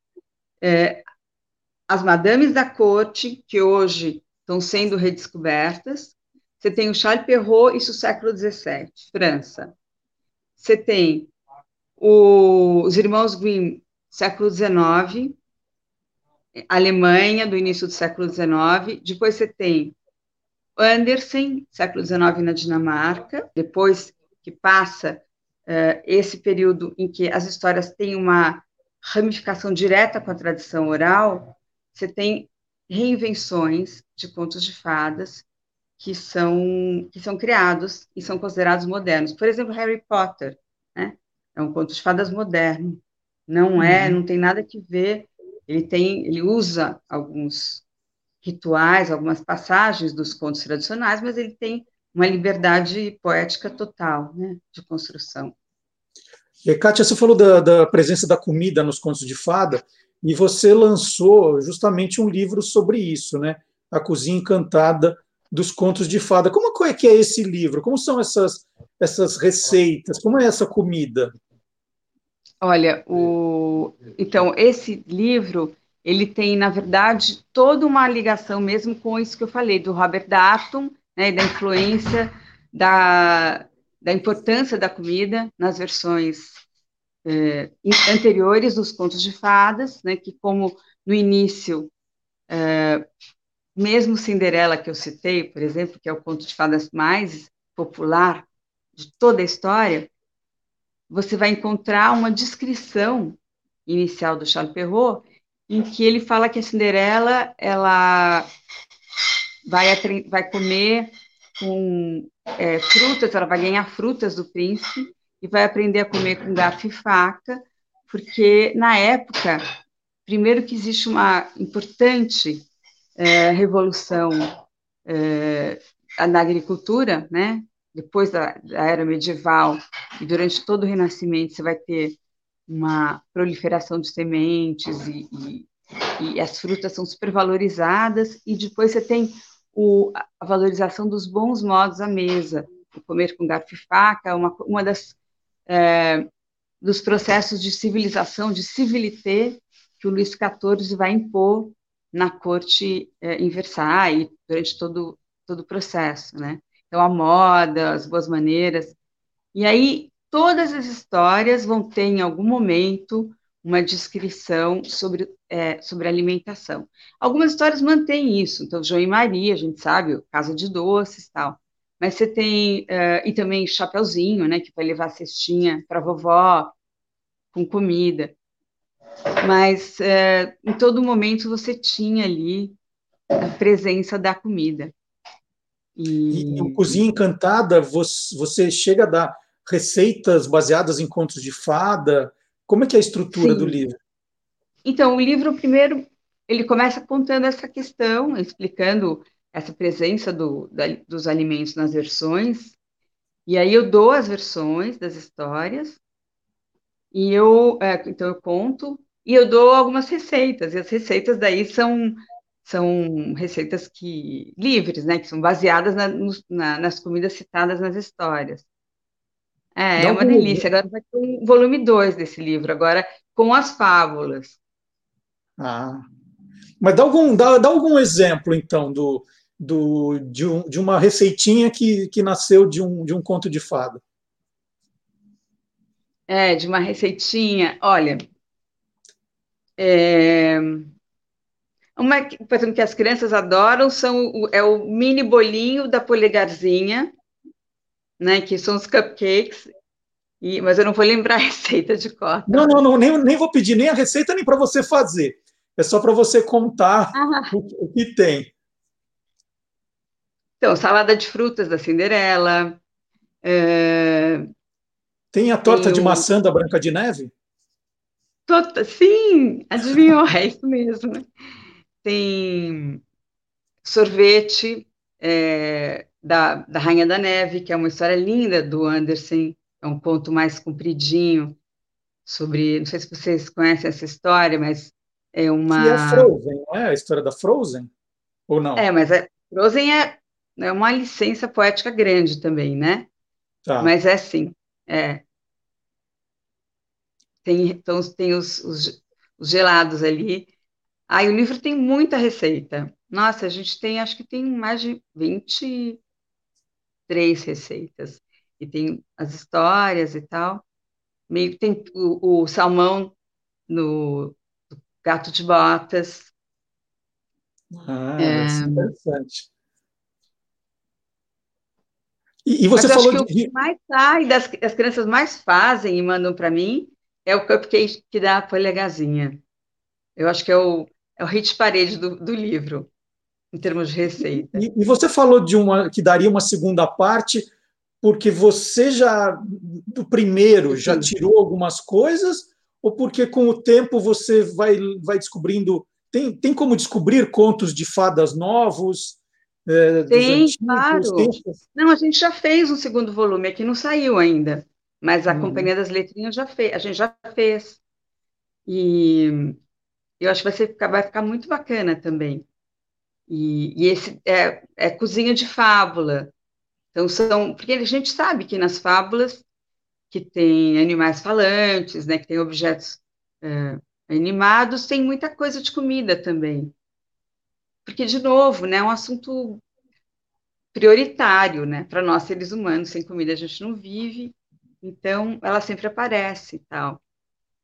[SPEAKER 7] é, as madames da corte, que hoje estão sendo redescobertas. Você tem o Charles Perrault, isso século XVII, França. Você tem o, os irmãos Grimm, século XIX, Alemanha, do início do século XIX. Depois você tem Andersen, século XIX na Dinamarca. Depois que passa uh, esse período em que as histórias têm uma ramificação direta com a tradição oral, você tem reinvenções de contos de fadas que são, que são criados e são considerados modernos. Por exemplo, Harry Potter, né? É um conto de fadas moderno. Não é, uhum. não tem nada que ver. Ele tem, ele usa alguns rituais, algumas passagens dos contos tradicionais, mas ele tem uma liberdade poética total, né, de construção.
[SPEAKER 1] E, Kátia, você falou da, da, presença da comida nos contos de fada, e você lançou justamente um livro sobre isso, né? A Cozinha Encantada dos Contos de Fada. Como é que é esse livro? Como são essas, essas receitas? Como é essa comida?
[SPEAKER 7] Olha, o... então, esse livro, ele tem, na verdade, toda uma ligação mesmo com isso que eu falei, do Robert Darton, né, da influência, da, da importância da comida nas versões é, anteriores dos contos de fadas, né, que como no início, é, mesmo Cinderela que eu citei, por exemplo, que é o conto de fadas mais popular de toda a história, você vai encontrar uma descrição inicial do Charles Perrault, em que ele fala que a Cinderela ela vai, vai comer com é, frutas, ela vai ganhar frutas do príncipe, e vai aprender a comer com garfo e faca, porque na época, primeiro que existe uma importante é, revolução é, na agricultura, né? Depois da, da era medieval e durante todo o Renascimento, você vai ter uma proliferação de sementes e, e, e as frutas são supervalorizadas, e depois você tem o, a valorização dos bons modos à mesa, o comer com garfo e faca, uma, uma das é, dos processos de civilização, de civilité, que o Luís XIV vai impor na corte é, em Versailles, durante todo, todo o processo, né? Então, a moda, as boas maneiras. E aí, todas as histórias vão ter, em algum momento, uma descrição sobre, é, sobre alimentação. Algumas histórias mantêm isso, então, João e Maria, a gente sabe, Casa de Doces tal mas você tem, uh, e também Chapeuzinho, né, que vai levar a cestinha para vovó, com comida. Mas uh, em todo momento você tinha ali a presença da comida.
[SPEAKER 1] E, e Cozinha Encantada, você, você chega a dar receitas baseadas em contos de fada? Como é que é a estrutura Sim. do livro?
[SPEAKER 7] Então, o livro, primeiro, ele começa contando essa questão, explicando essa presença do, da, dos alimentos nas versões, e aí eu dou as versões das histórias, e eu, é, então eu conto, e eu dou algumas receitas, e as receitas daí são, são receitas que livres, né, que são baseadas na, na, nas comidas citadas nas histórias. É, é uma delícia. Agora vai ter um volume 2 desse livro, agora com as fábulas.
[SPEAKER 1] Ah, mas dá algum, dá, dá algum exemplo, então, do, do, de, um, de, uma receitinha que, que nasceu de um, de um conto de fada.
[SPEAKER 7] É, de uma receitinha. Olha, é, uma, por exemplo, que as crianças adoram são é o mini bolinho da polegarzinha, né, que são os cupcakes, e, mas eu não vou lembrar a receita de cor.
[SPEAKER 1] Não, não, não nem, nem vou pedir nem a receita nem para você fazer. É só para você contar ah. o, o que tem.
[SPEAKER 7] Então, salada de frutas da Cinderela. É...
[SPEAKER 1] Tem a torta tem de maçã da Branca de Neve?
[SPEAKER 7] Tota, sim, adivinhou, é isso mesmo. Tem sorvete é, da, da Rainha da Neve, que é uma história linda do Anderson, é um conto mais compridinho sobre, não sei se vocês conhecem essa história, mas é uma...
[SPEAKER 1] Que é Frozen, não é a história da Frozen? Ou não?
[SPEAKER 7] É, mas a Frozen é é uma licença poética grande também, né? Tá. Mas é assim, é. Tem, então, tem os, os, os gelados ali. Aí o livro tem muita receita. Nossa, a gente tem, acho que tem mais de 23 receitas. E tem as histórias e tal. Meio tem o, o salmão no Gato de Botas.
[SPEAKER 1] Ah, é, interessante. E, e você
[SPEAKER 7] Mas
[SPEAKER 1] falou
[SPEAKER 7] acho que de... o que mais sai, das, as crianças mais fazem e mandam para mim, é o cupcake que dá a polegazinha. Eu acho que é o, é o hit parede do, do livro, em termos de receita.
[SPEAKER 1] E, e, você falou de uma que daria uma segunda parte, porque você já, do primeiro, já tirou algumas coisas, ou porque com o tempo você vai, vai descobrindo. Tem, tem como descobrir contos de fadas novos?
[SPEAKER 7] É, tem, antigos, claro. Tem... Não, a gente já fez um segundo volume, aqui não saiu ainda, mas a hum. Companhia das Letrinhas já fez, a gente já fez. E eu acho que vai, ser, vai ficar muito bacana também. E, e esse é, é cozinha de fábula. Então são, porque a gente sabe que nas fábulas que tem animais falantes, né, que tem objetos é, animados, tem muita coisa de comida também. Porque, de novo, né, é um assunto prioritário, né? Para nós, seres humanos, sem comida a gente não vive, então ela sempre aparece e tal.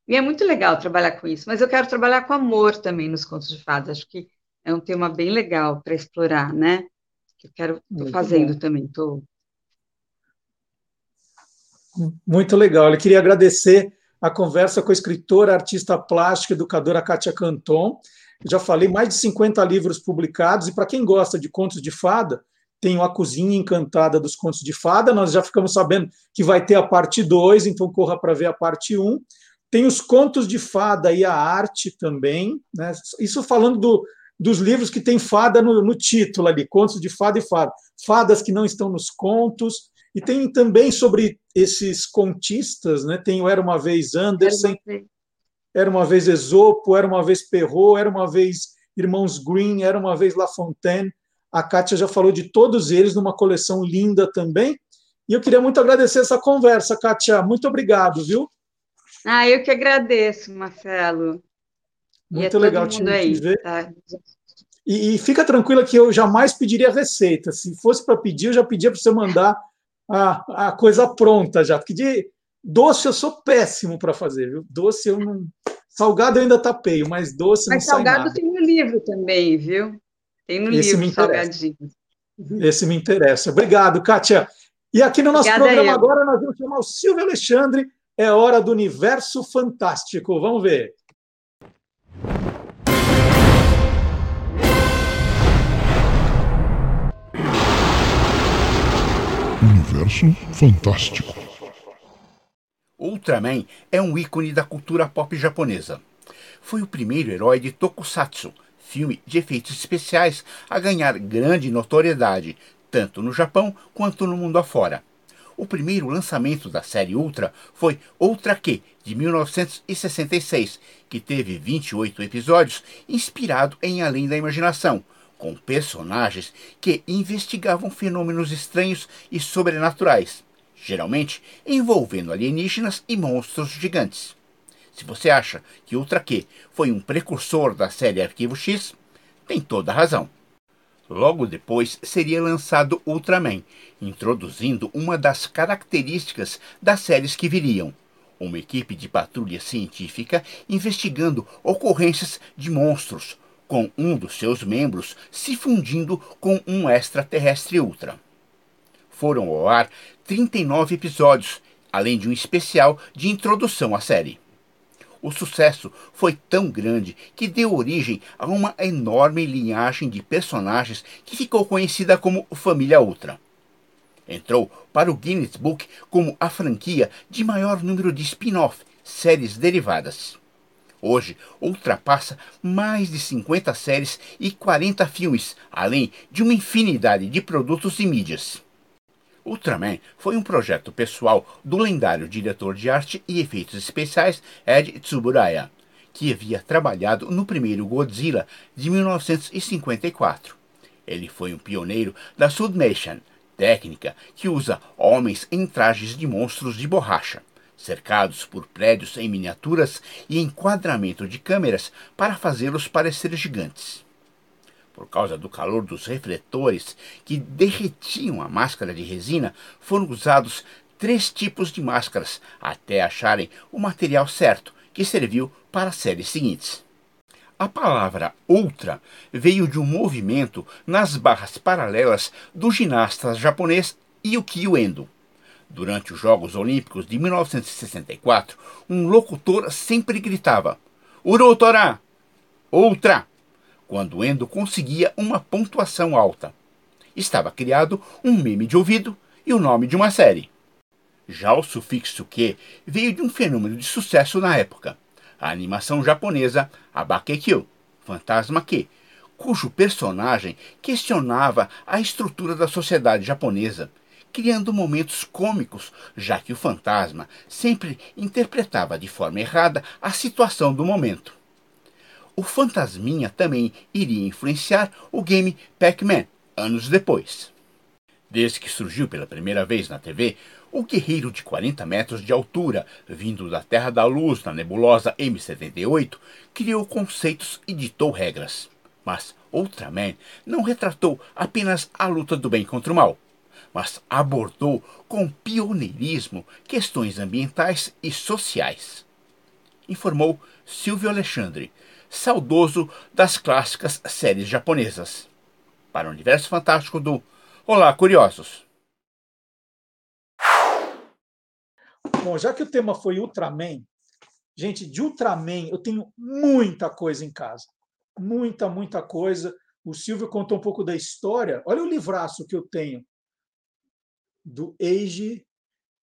[SPEAKER 7] E é muito legal trabalhar com isso, mas eu quero trabalhar com amor também nos contos de fadas, acho que é um tema bem legal para explorar, né? Que eu quero, estou fazendo bom. também, estou...
[SPEAKER 1] Muito legal, eu queria agradecer a conversa com a escritora, artista plástica, educadora Kátia Canton, já falei, mais de 50 livros publicados, e para quem gosta de contos de fada, tem a Cozinha Encantada dos Contos de Fada, nós já ficamos sabendo que vai ter a parte 2, então corra para ver a parte 1. Um. Tem os contos de fada e a arte também, né? isso falando do, dos livros que tem fada no, no, título ali, contos de fada e fada, fadas que não estão nos contos, e tem também sobre esses contistas, né? tem o Era Uma Vez Anderson, era uma vez Esopo, era uma vez Perrault, era uma vez Irmãos Green, era uma vez La Fontaine. A Kátia já falou de todos eles numa coleção linda também. E eu queria muito agradecer essa conversa, Kátia. Muito obrigado, viu?
[SPEAKER 7] Ah, eu que agradeço, Marcelo.
[SPEAKER 1] Muito é legal te, aí, te ver. Tá? E, e, fica tranquila que eu jamais pediria receita. Se fosse para pedir, eu já pedia para você mandar a, a coisa pronta já. Porque de, Doce eu sou péssimo para fazer, viu? Doce eu não. Salgado eu ainda tapeio, mas doce mas não sai nada.
[SPEAKER 7] Mas salgado tem no livro também, viu? Tem no Esse livro salgadinho.
[SPEAKER 1] Esse me interessa. Obrigado, Kátia. E aqui no nosso Obrigada programa agora nós vamos chamar o Silvio Alexandre. É hora do universo fantástico. Vamos ver.
[SPEAKER 8] Universo fantástico.
[SPEAKER 9] Ultraman é um ícone da cultura pop japonesa. Foi o primeiro herói de Tokusatsu, filme de efeitos especiais, a ganhar grande notoriedade, tanto no Japão quanto no mundo afora. O primeiro lançamento da série Ultra foi Ultra Q, de 1966, que teve 28 episódios, inspirado em Além da Imaginação, com personagens que investigavam fenômenos estranhos e sobrenaturais geralmente envolvendo alienígenas e monstros gigantes. Se você acha que Ultra Q foi um precursor da série Arquivo X, tem toda a razão. Logo depois seria lançado Ultraman, introduzindo uma das características das séries que viriam: uma equipe de patrulha científica investigando ocorrências de monstros, com um dos seus membros se fundindo com um extraterrestre ultra. Foram ao ar 39 episódios, além de um especial de introdução à série. O sucesso foi tão grande que deu origem a uma enorme linhagem de personagens que ficou conhecida como Família Ultra. Entrou para o Guinness Book como a franquia de maior número de spin-off, séries derivadas. Hoje ultrapassa mais de 50 séries e 40 filmes, além de uma infinidade de produtos e mídias. Ultraman foi um projeto pessoal do lendário diretor de arte e efeitos especiais Ed Tsuburaya, que havia trabalhado no primeiro Godzilla de 1954. Ele foi um pioneiro da Sudmation, técnica que usa homens em trajes de monstros de borracha, cercados por prédios em miniaturas e enquadramento de câmeras para fazê-los parecer gigantes por causa do calor dos refletores que derretiam a máscara de resina, foram usados três tipos de máscaras até acharem o material certo que serviu para as séries seguintes. A palavra Ultra veio de um movimento nas barras paralelas do ginasta japonês Yukio Endo. Durante os Jogos Olímpicos de 1964, um locutor sempre gritava Urotora! Outra! Quando Endo conseguia uma pontuação alta. Estava criado um meme de ouvido e o nome de uma série. Já o sufixo que veio de um fenômeno de sucesso na época, a animação japonesa Abakekyo, Fantasma que, cujo personagem questionava a estrutura da sociedade japonesa, criando momentos cômicos, já que o fantasma sempre interpretava de forma errada a situação do momento. O fantasminha também iria influenciar o game Pac-Man anos depois. Desde que surgiu pela primeira vez na TV, o guerreiro de 40 metros de altura, vindo da Terra da Luz na nebulosa M78, criou conceitos e ditou regras. Mas Ultraman não retratou apenas a luta do bem contra o mal, mas abordou com pioneirismo questões ambientais e sociais. Informou Silvio Alexandre, saudoso das clássicas séries japonesas. Para o universo fantástico do Olá, curiosos!
[SPEAKER 1] Bom, já que o tema foi Ultraman, gente, de Ultraman eu tenho muita coisa em casa. Muita, muita coisa. O Silvio contou um pouco da história. Olha o livraço que eu tenho do Eiji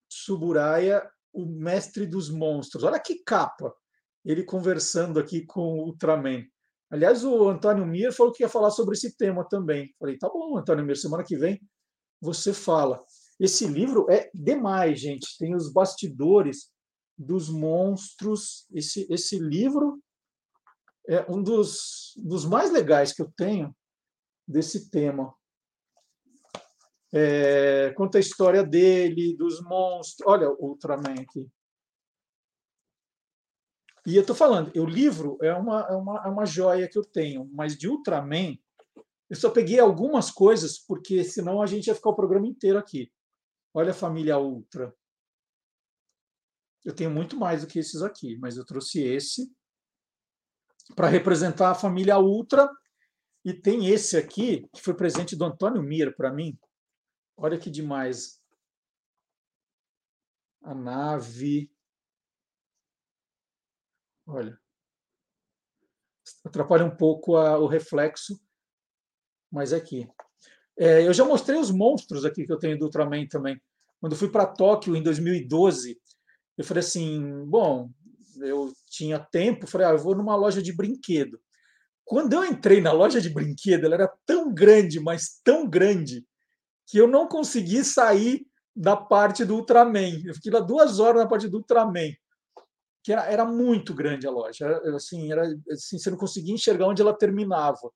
[SPEAKER 1] Tsuburaya, o mestre dos monstros. Olha que capa! Ele conversando aqui com o Ultraman. Aliás, o Antônio Mir falou que ia falar sobre esse tema também. Falei, tá bom, Antônio Mir, semana que vem você fala. Esse livro é demais, gente. Tem os bastidores dos monstros. Esse, esse livro é um dos, dos mais legais que eu tenho desse tema. É, conta a história dele, dos monstros. Olha o Ultraman aqui. E eu estou falando, o livro é uma, é, uma, é uma joia que eu tenho, mas de Ultraman, eu só peguei algumas coisas, porque senão a gente ia ficar o programa inteiro aqui. Olha a família Ultra. Eu tenho muito mais do que esses aqui, mas eu trouxe esse para representar a família Ultra. E tem esse aqui, que foi presente do Antônio Mir para mim. Olha que demais. A nave. Olha. Atrapalha um pouco a, o reflexo, mas é aqui. É, eu já mostrei os monstros aqui que eu tenho do Ultraman também. Quando fui para Tóquio em 2012, eu falei assim: bom, eu tinha tempo, falei, ah, eu vou numa loja de brinquedo. Quando eu entrei na loja de brinquedo, ela era tão grande, mas tão grande, que eu não consegui sair da parte do Ultraman. Eu fiquei lá duas horas na parte do Ultraman que era, era muito grande a loja. Era, assim, era, assim, você não conseguia enxergar onde ela terminava.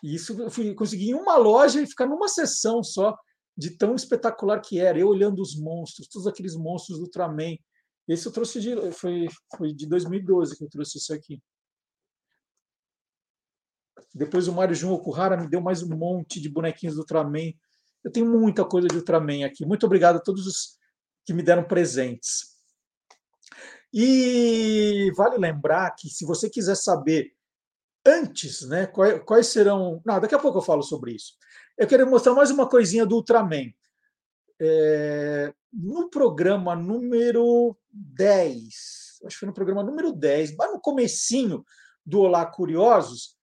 [SPEAKER 1] E isso eu fui conseguir em uma loja e ficar numa sessão só de tão espetacular que era. Eu olhando os monstros, todos aqueles monstros do Ultraman. Esse eu trouxe de foi, foi de 2012 que eu trouxe isso aqui. Depois o Mário Jun Okuhara me deu mais um monte de bonequinhos do Ultraman. Eu tenho muita coisa de Ultraman aqui. Muito obrigado a todos os que me deram presentes. E vale lembrar que se você quiser saber antes, né, quais, serão. Não, daqui a pouco eu falo sobre isso. Eu quero mostrar mais uma coisinha do Ultraman. É, no programa número 10, acho que foi no programa número 10, mas no comecinho do Olá Curiosos,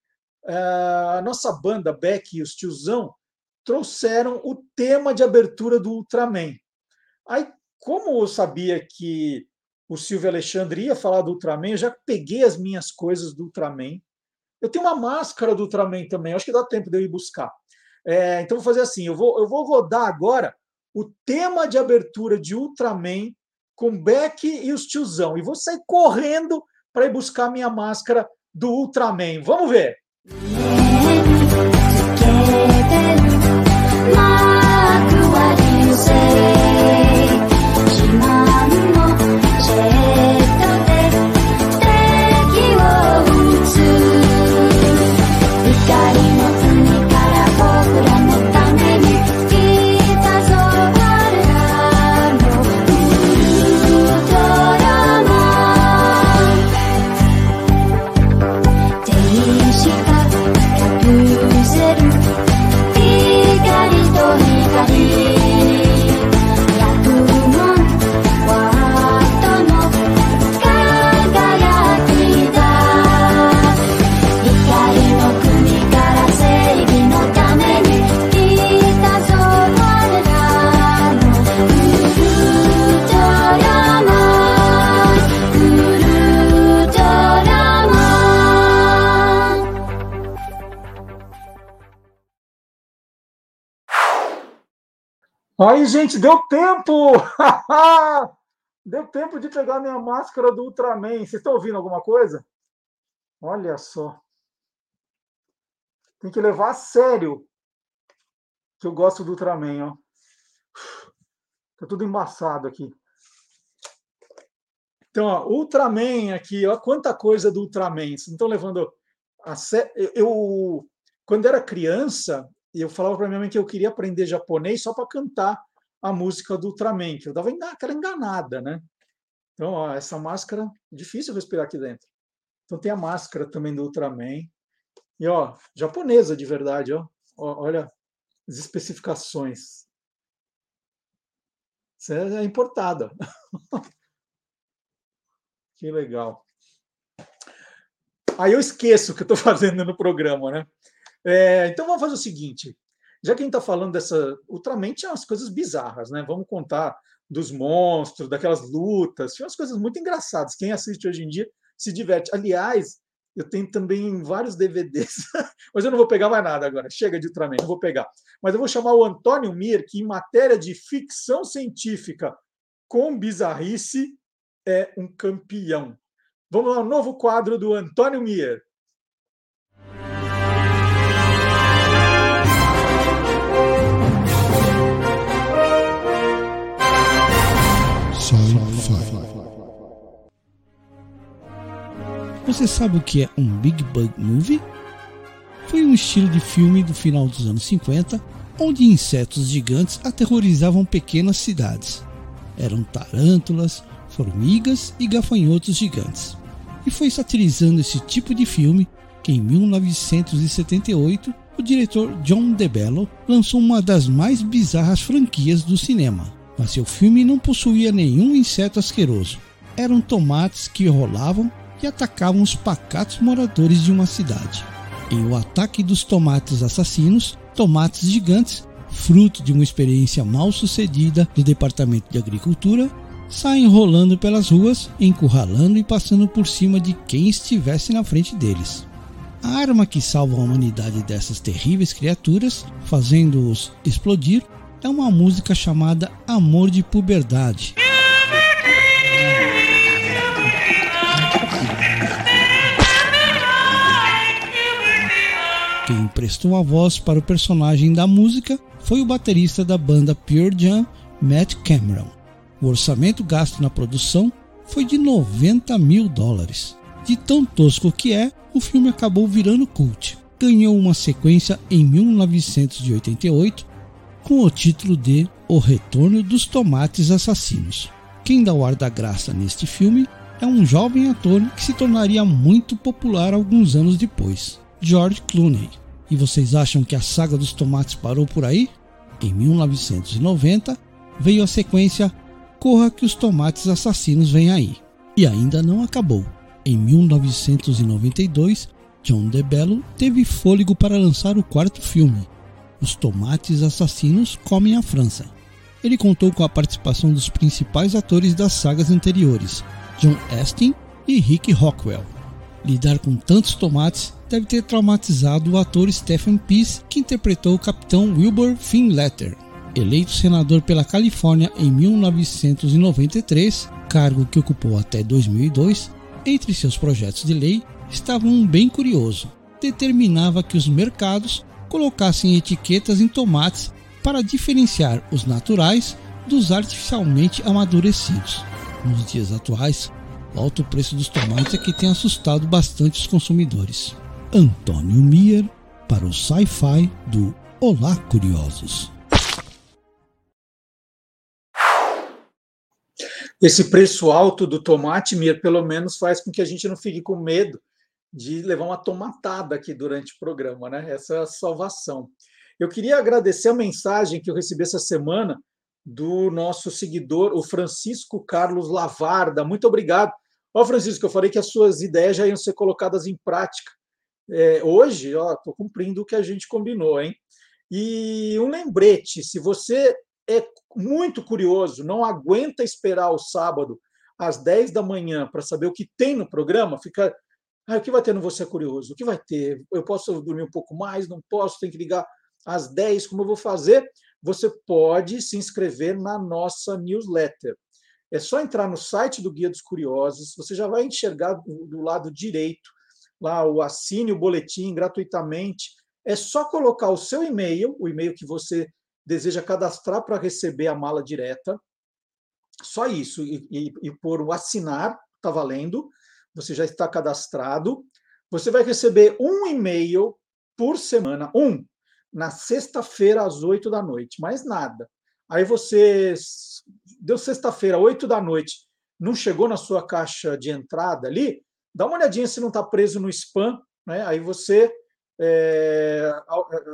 [SPEAKER 1] a nossa banda, Beck e os Tiozão, trouxeram o tema de abertura do Ultraman. Aí, como eu sabia que o Silvio Alexandre ia falar do Ultraman, eu já peguei as minhas coisas do Ultraman. Eu tenho uma máscara do Ultraman também, acho que dá tempo de eu ir buscar. É, então vou fazer assim, eu vou, eu vou rodar agora o tema de abertura de Ultraman com Beck e os tiozão. E vou sair correndo para ir buscar minha máscara do Ultraman. Vamos ver! Música Aí, gente, deu tempo! deu tempo de pegar minha máscara do Ultraman. Vocês estão ouvindo alguma coisa? Olha só. Tem que levar a sério que eu gosto do Ultraman, ó. Tá tudo embaçado aqui. Então, ó, Ultraman aqui, ó, quanta coisa do Ultraman. Vocês não estão levando a sério. Eu, quando era criança, eu falava para minha mãe que eu queria aprender japonês só para cantar a música do Ultraman, que eu dava aquela enganada, né? Então, ó, essa máscara, difícil respirar aqui dentro. Então, tem a máscara também do Ultraman. E, ó, japonesa de verdade, ó. ó olha as especificações. Isso é importada. que legal. Aí eu esqueço o que eu estou fazendo no programa, né? É, então vamos fazer o seguinte: já que a gente está falando dessa. Ultraman tinha umas coisas bizarras, né? Vamos contar dos monstros, daquelas lutas, tinha umas coisas muito engraçadas. Quem assiste hoje em dia se diverte. Aliás, eu tenho também vários DVDs, mas eu não vou pegar mais nada agora. Chega de Ultraman, não vou pegar. Mas eu vou chamar o Antônio Mir, que em matéria de ficção científica com bizarrice é um campeão. Vamos ao novo quadro do Antônio Mir.
[SPEAKER 10] Você sabe o que é um Big Bug Movie? Foi um estilo de filme do final dos anos 50 onde insetos gigantes aterrorizavam pequenas cidades. Eram tarântulas, formigas e gafanhotos gigantes. E foi satirizando esse tipo de filme que em 1978 o diretor John DeBello lançou uma das mais bizarras franquias do cinema. Mas seu filme não possuía nenhum inseto asqueroso. Eram tomates que rolavam e atacavam os pacatos moradores de uma cidade. Em O Ataque dos Tomates Assassinos, tomates gigantes, fruto de uma experiência mal sucedida do Departamento de Agricultura, saem rolando pelas ruas, encurralando e passando por cima de quem estivesse na frente deles. A arma que salva a humanidade dessas terríveis criaturas, fazendo-os explodir, é uma música chamada Amor de Puberdade. Quem emprestou a voz para o personagem da música foi o baterista da banda Pure Jam, Matt Cameron. O orçamento gasto na produção foi de 90 mil dólares. De tão tosco que é, o filme acabou virando cult. Ganhou uma sequência em 1988 com o título de O Retorno dos Tomates Assassinos. Quem dá o ar da graça neste filme é um jovem ator que se tornaria muito popular alguns anos depois. George Clooney. E vocês acham que a saga dos tomates parou por aí? Em 1990 veio a sequência Corra que os tomates assassinos vêm aí. E ainda não acabou. Em 1992, John DeBello teve fôlego para lançar o quarto filme, Os Tomates Assassinos Comem a França. Ele contou com a participação dos principais atores das sagas anteriores, John Astin e Rick Rockwell. Lidar com tantos tomates deve ter traumatizado o ator Stephen Peace, que interpretou o capitão Wilbur Finletter. Eleito senador pela Califórnia em 1993, cargo que ocupou até 2002, entre seus projetos de lei estava um bem curioso. Determinava que os mercados colocassem etiquetas em tomates para diferenciar os naturais dos artificialmente amadurecidos. Nos dias atuais, o alto preço dos tomates é que tem assustado bastante os consumidores. Antônio Mier para o Sci-Fi do Olá Curiosos.
[SPEAKER 1] Esse preço alto do tomate, Mir, pelo menos faz com que a gente não fique com medo de levar uma tomatada aqui durante o programa, né? Essa é salvação. Eu queria agradecer a mensagem que eu recebi essa semana do nosso seguidor, o Francisco Carlos Lavarda. Muito obrigado. Ó, Francisco, eu falei que as suas ideias já iam ser colocadas em prática. É, hoje, estou cumprindo o que a gente combinou, hein? E um lembrete: se você é muito curioso, não aguenta esperar o sábado às 10 da manhã para saber o que tem no programa, fica. Ah, o que vai ter no Você é Curioso? O que vai ter? Eu posso dormir um pouco mais? Não posso? Tem que ligar às 10, como eu vou fazer? você pode se inscrever na nossa newsletter. É só entrar no site do Guia dos Curiosos, você já vai enxergar do lado direito lá o assine o boletim gratuitamente. É só colocar o seu e-mail, o e-mail que você deseja cadastrar para receber a mala direta. Só isso, e, e, e por o assinar, está valendo. Você já está cadastrado. Você vai receber um e-mail por semana, um, na sexta-feira às oito da noite, mais nada. Aí você deu sexta-feira, oito da noite, não chegou na sua caixa de entrada ali, dá uma olhadinha se não está preso no spam, né? Aí você é,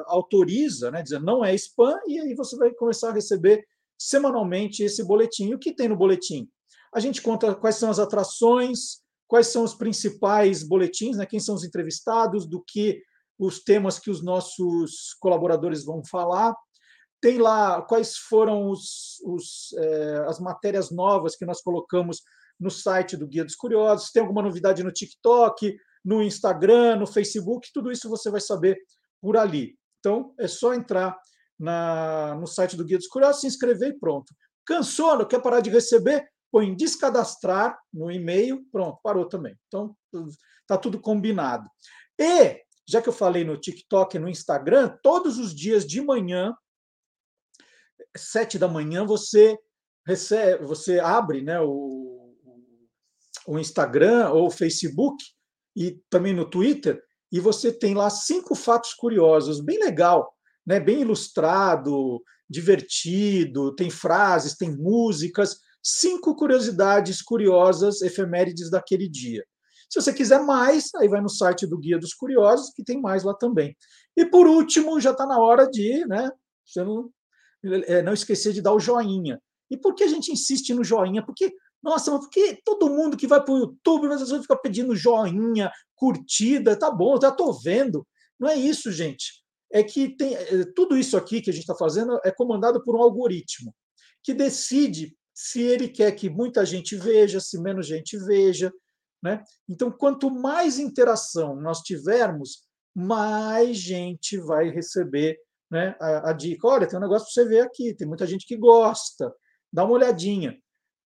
[SPEAKER 1] autoriza, né? Dizendo não é spam, e aí você vai começar a receber semanalmente esse boletim. O que tem no boletim? A gente conta quais são as atrações, quais são os principais boletins, né? Quem são os entrevistados, do que os temas que os nossos colaboradores vão falar. Tem lá quais foram os, os, é, as matérias novas que nós colocamos no site do Guia dos Curiosos. Tem alguma novidade no TikTok, no Instagram, no Facebook, tudo isso você vai saber por ali. Então, é só entrar na, no site do Guia dos Curiosos, se inscrever e pronto. Cansou, não quer parar de receber? Põe descadastrar no e-mail, pronto, parou também. Então, está tudo combinado. E já que eu falei no TikTok e no Instagram, todos os dias de manhã, sete da manhã, você recebe, você abre né, o, o Instagram ou o Facebook e também no Twitter, e você tem lá cinco fatos curiosos, bem legal, né, bem ilustrado, divertido, tem frases, tem músicas, cinco curiosidades curiosas, efemérides daquele dia. Se você quiser mais, aí vai no site do Guia dos Curiosos, que tem mais lá também. E por último, já está na hora de né, você não, é, não esquecer de dar o joinha. E por que a gente insiste no joinha? Porque, nossa, mas porque todo mundo que vai para o YouTube, mas às vezes fica pedindo joinha, curtida, tá bom, já estou vendo. Não é isso, gente. É que tem é, tudo isso aqui que a gente está fazendo é comandado por um algoritmo que decide se ele quer que muita gente veja, se menos gente veja, né? Então, quanto mais interação nós tivermos, mais gente vai receber né, a, a dica. Olha, tem um negócio para você ver aqui, tem muita gente que gosta, dá uma olhadinha.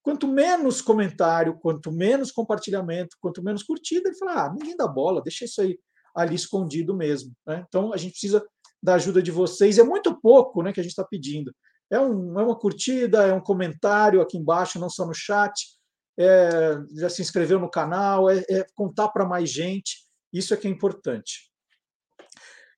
[SPEAKER 1] Quanto menos comentário, quanto menos compartilhamento, quanto menos curtida, ele fala: ah, ninguém dá bola, deixa isso aí ali escondido mesmo. Né? Então, a gente precisa da ajuda de vocês. É muito pouco né, que a gente está pedindo. É, um, é uma curtida, é um comentário aqui embaixo, não só no chat é, já se inscreveu no canal, é, é contar para mais gente. Isso é que é importante.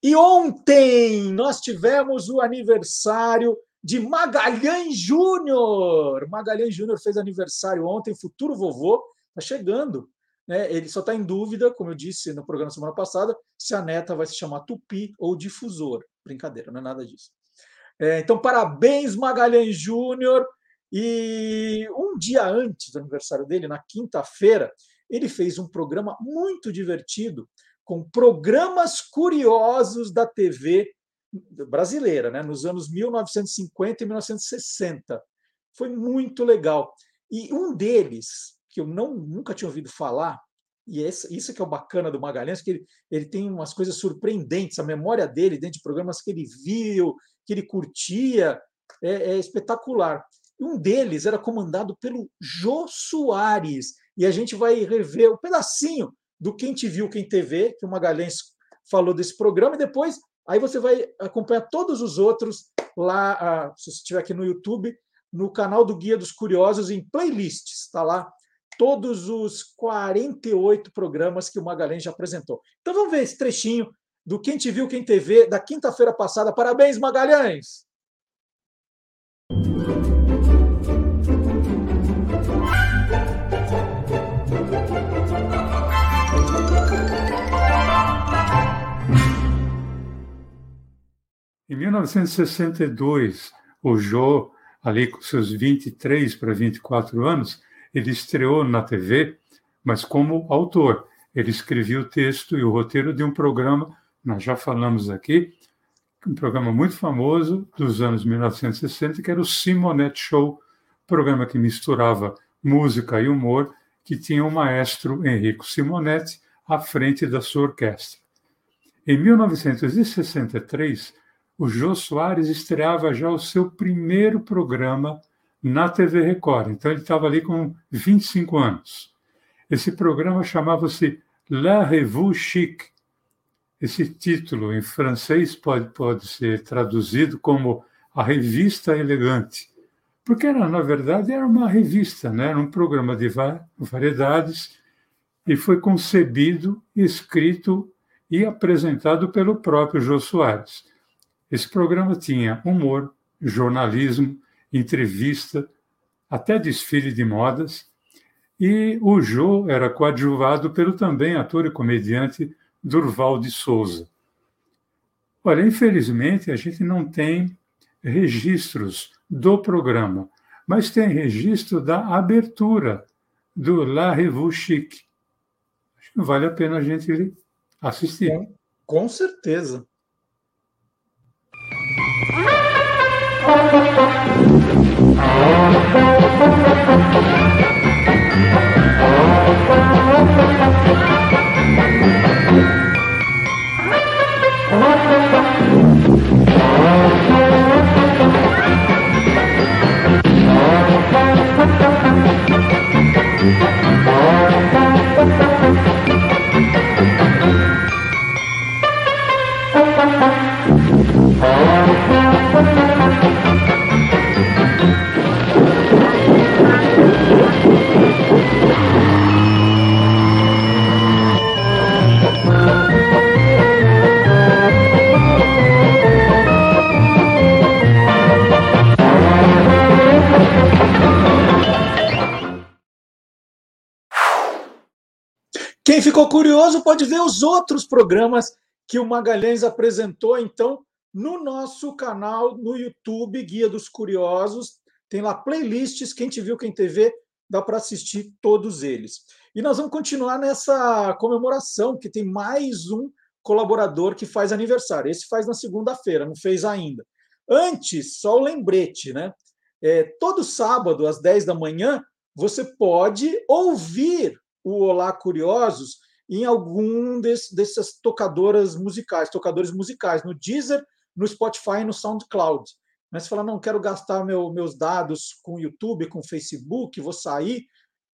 [SPEAKER 1] E ontem nós tivemos o aniversário de Magalhães Júnior. Magalhães Júnior fez aniversário ontem, futuro vovô, está chegando. Né? Ele só está em dúvida, como eu disse no programa semana passada, se a neta vai se chamar Tupi ou Difusor. Brincadeira, não é nada disso. É, então, parabéns, Magalhães Júnior. E um dia antes do aniversário dele, na quinta-feira, ele fez um programa muito divertido com programas curiosos da TV brasileira, né, nos anos 1950 e 1960. Foi muito legal. E um deles, que eu não, nunca tinha ouvido falar, e esse, isso que é o bacana do Magalhães, que ele, ele tem umas coisas surpreendentes, a memória dele dentro de programas que ele viu, que ele curtia, é, é espetacular. Um deles era comandado pelo Jô Soares. E a gente vai rever o um pedacinho do Quem Te Viu, Quem TV, que o Magalhães falou desse programa, e depois aí você vai acompanhar todos os outros lá, se você estiver aqui no YouTube, no canal do Guia dos Curiosos, em playlists. Está lá todos os 48 programas que o Magalhães já apresentou. Então vamos ver esse trechinho do Quem Te Viu, Quem TV, da quinta-feira passada. Parabéns, Magalhães!
[SPEAKER 11] Em 1962, o Jô, ali com seus 23 para 24 anos, ele estreou na TV, mas como autor. Ele escrevia o texto e o roteiro de um programa, nós já falamos aqui, um programa muito famoso dos anos 1960, que era o Simonet Show, programa que misturava música e humor, que tinha o maestro Enrico Simonetti à frente da sua orquestra. Em 1963, o Jô Soares estreava já o seu primeiro programa na TV Record. Então ele estava ali com 25 anos. Esse programa chamava-se La Revue Chic. Esse título em francês pode, pode ser traduzido como A Revista Elegante, porque era, na verdade era uma revista, né? era um programa de variedades e foi concebido, escrito e apresentado pelo próprio Jô Soares. Esse programa tinha humor, jornalismo, entrevista, até desfile de modas, e o Jô era coadjuvado pelo também ator e comediante Durval de Souza. Olha, infelizmente a gente não tem registros do programa, mas tem registro da abertura do La Revue Chic. Acho que vale a pena a gente assistir.
[SPEAKER 1] Com, com certeza. ficou curioso pode ver os outros programas que o Magalhães apresentou, então, no nosso canal no YouTube, Guia dos Curiosos. Tem lá playlists, quem te viu, quem TV, dá para assistir todos eles. E nós vamos continuar nessa comemoração, que tem mais um colaborador que faz aniversário. Esse faz na segunda-feira, não fez ainda. Antes, só o lembrete, né? É, todo sábado, às 10 da manhã, você pode ouvir o Olá Curiosos em algum des, dessas tocadoras musicais, tocadores musicais, no Deezer, no Spotify e no SoundCloud. Mas você fala, não quero gastar meu, meus dados com YouTube, com Facebook, vou sair,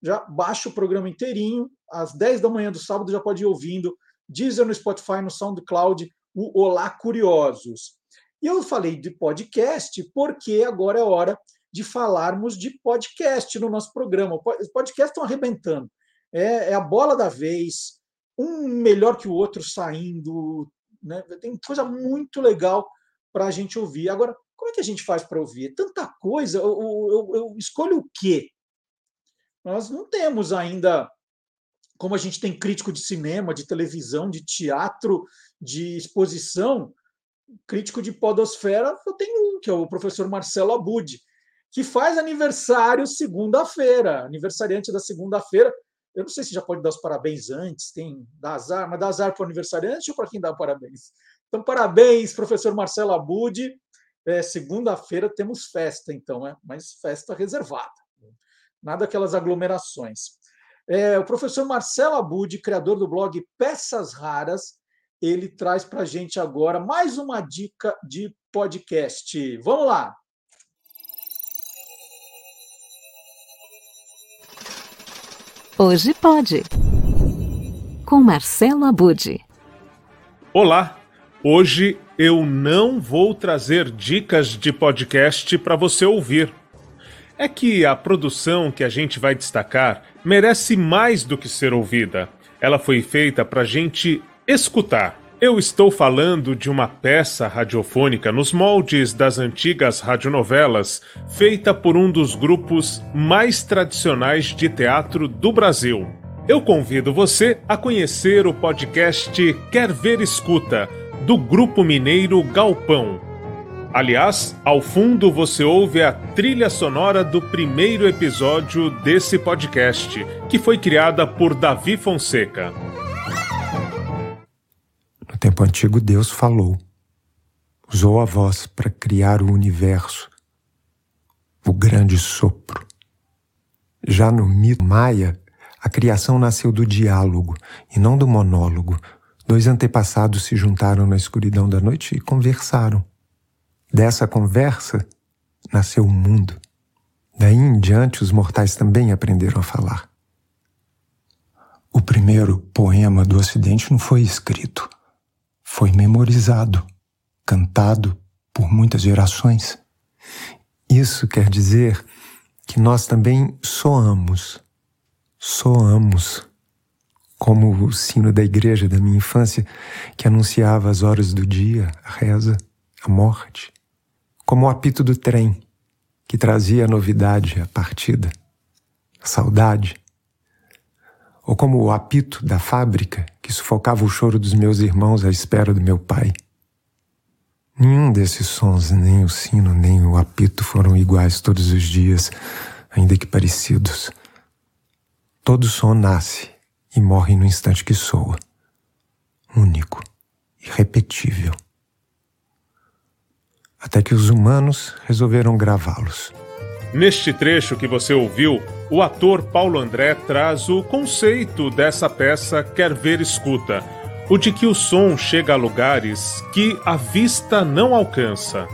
[SPEAKER 1] já baixa o programa inteirinho, às 10 da manhã do sábado já pode ir ouvindo, Deezer no Spotify, no SoundCloud, o Olá Curiosos. E eu falei de podcast porque agora é hora de falarmos de podcast no nosso programa. Os podcasts estão arrebentando é, é a bola da vez, um melhor que o outro saindo. Né? Tem coisa muito legal para a gente ouvir. Agora, como é que a gente faz para ouvir? Tanta coisa, eu, eu, eu, escolho o quê? Nós não temos ainda, como a gente tem crítico de cinema, de televisão, de teatro, de exposição, crítico de podosfera, eu tenho um, que é o professor Marcelo Abud, que faz aniversário segunda-feira, aniversariante da segunda-feira, eu não sei se já pode dar os parabéns antes, tem dar azar, mas dar azar para o aniversariante ou para quem dá parabéns? Então, parabéns, professor Marcelo Abud. É, Segunda-feira temos festa, então, é, mas festa reservada. Nada aquelas aglomerações. É, o professor Marcelo Abud, criador do blog Peças Raras, ele traz para a gente agora mais uma dica de podcast. Vamos lá!
[SPEAKER 12] Hoje pode. Com Marcelo Abude.
[SPEAKER 13] Olá. Hoje eu não vou trazer dicas de podcast para você ouvir. É que a produção que a gente vai destacar merece mais do que ser ouvida. Ela foi feita para gente escutar. Eu estou falando de uma peça radiofônica nos moldes das antigas radionovelas, feita por um dos grupos mais tradicionais de teatro do Brasil. Eu convido você a conhecer o podcast Quer Ver Escuta, do grupo mineiro Galpão. Aliás, ao fundo você ouve a trilha sonora do primeiro episódio desse podcast, que foi criada por Davi Fonseca
[SPEAKER 14] tempo antigo, Deus falou, usou a voz para criar o universo, o grande sopro. Já no mito maia, a criação nasceu do diálogo e não do monólogo. Dois antepassados se juntaram na escuridão da noite e conversaram. Dessa conversa nasceu o mundo. Daí em diante, os mortais também aprenderam a falar. O primeiro poema do Ocidente não foi escrito, foi memorizado, cantado por muitas gerações. Isso quer dizer que nós também soamos, soamos, como o sino da igreja da minha infância que anunciava as horas do dia, a reza, a morte, como o apito do trem que trazia a novidade, a partida, a saudade, ou como o apito da fábrica que sufocava o choro dos meus irmãos à espera do meu pai. Nenhum desses sons, nem o sino, nem o apito, foram iguais todos os dias, ainda que parecidos. Todo som nasce e morre no instante que soa. Único, irrepetível. Até que os humanos resolveram gravá-los.
[SPEAKER 13] Neste trecho que você ouviu, o ator Paulo André traz o conceito dessa peça Quer Ver Escuta o de que o som chega a lugares que a vista não alcança.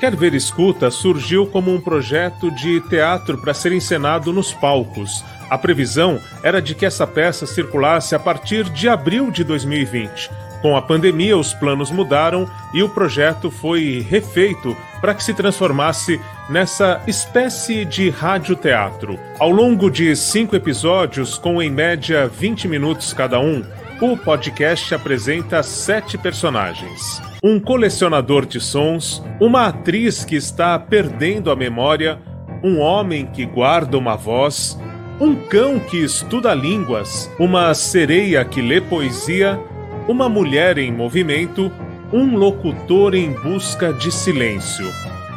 [SPEAKER 13] Quer Ver Escuta surgiu como um projeto de teatro para ser encenado nos palcos. A previsão era de que essa peça circulasse a partir de abril de 2020. Com a pandemia, os planos mudaram e o projeto foi refeito para que se transformasse nessa espécie de radioteatro. Ao longo de cinco episódios, com em média 20 minutos cada um, o podcast apresenta sete personagens: um colecionador de sons, uma atriz que está perdendo a memória, um homem que guarda uma voz, um cão que estuda línguas, uma sereia que lê poesia, uma mulher em movimento, um locutor em busca de silêncio.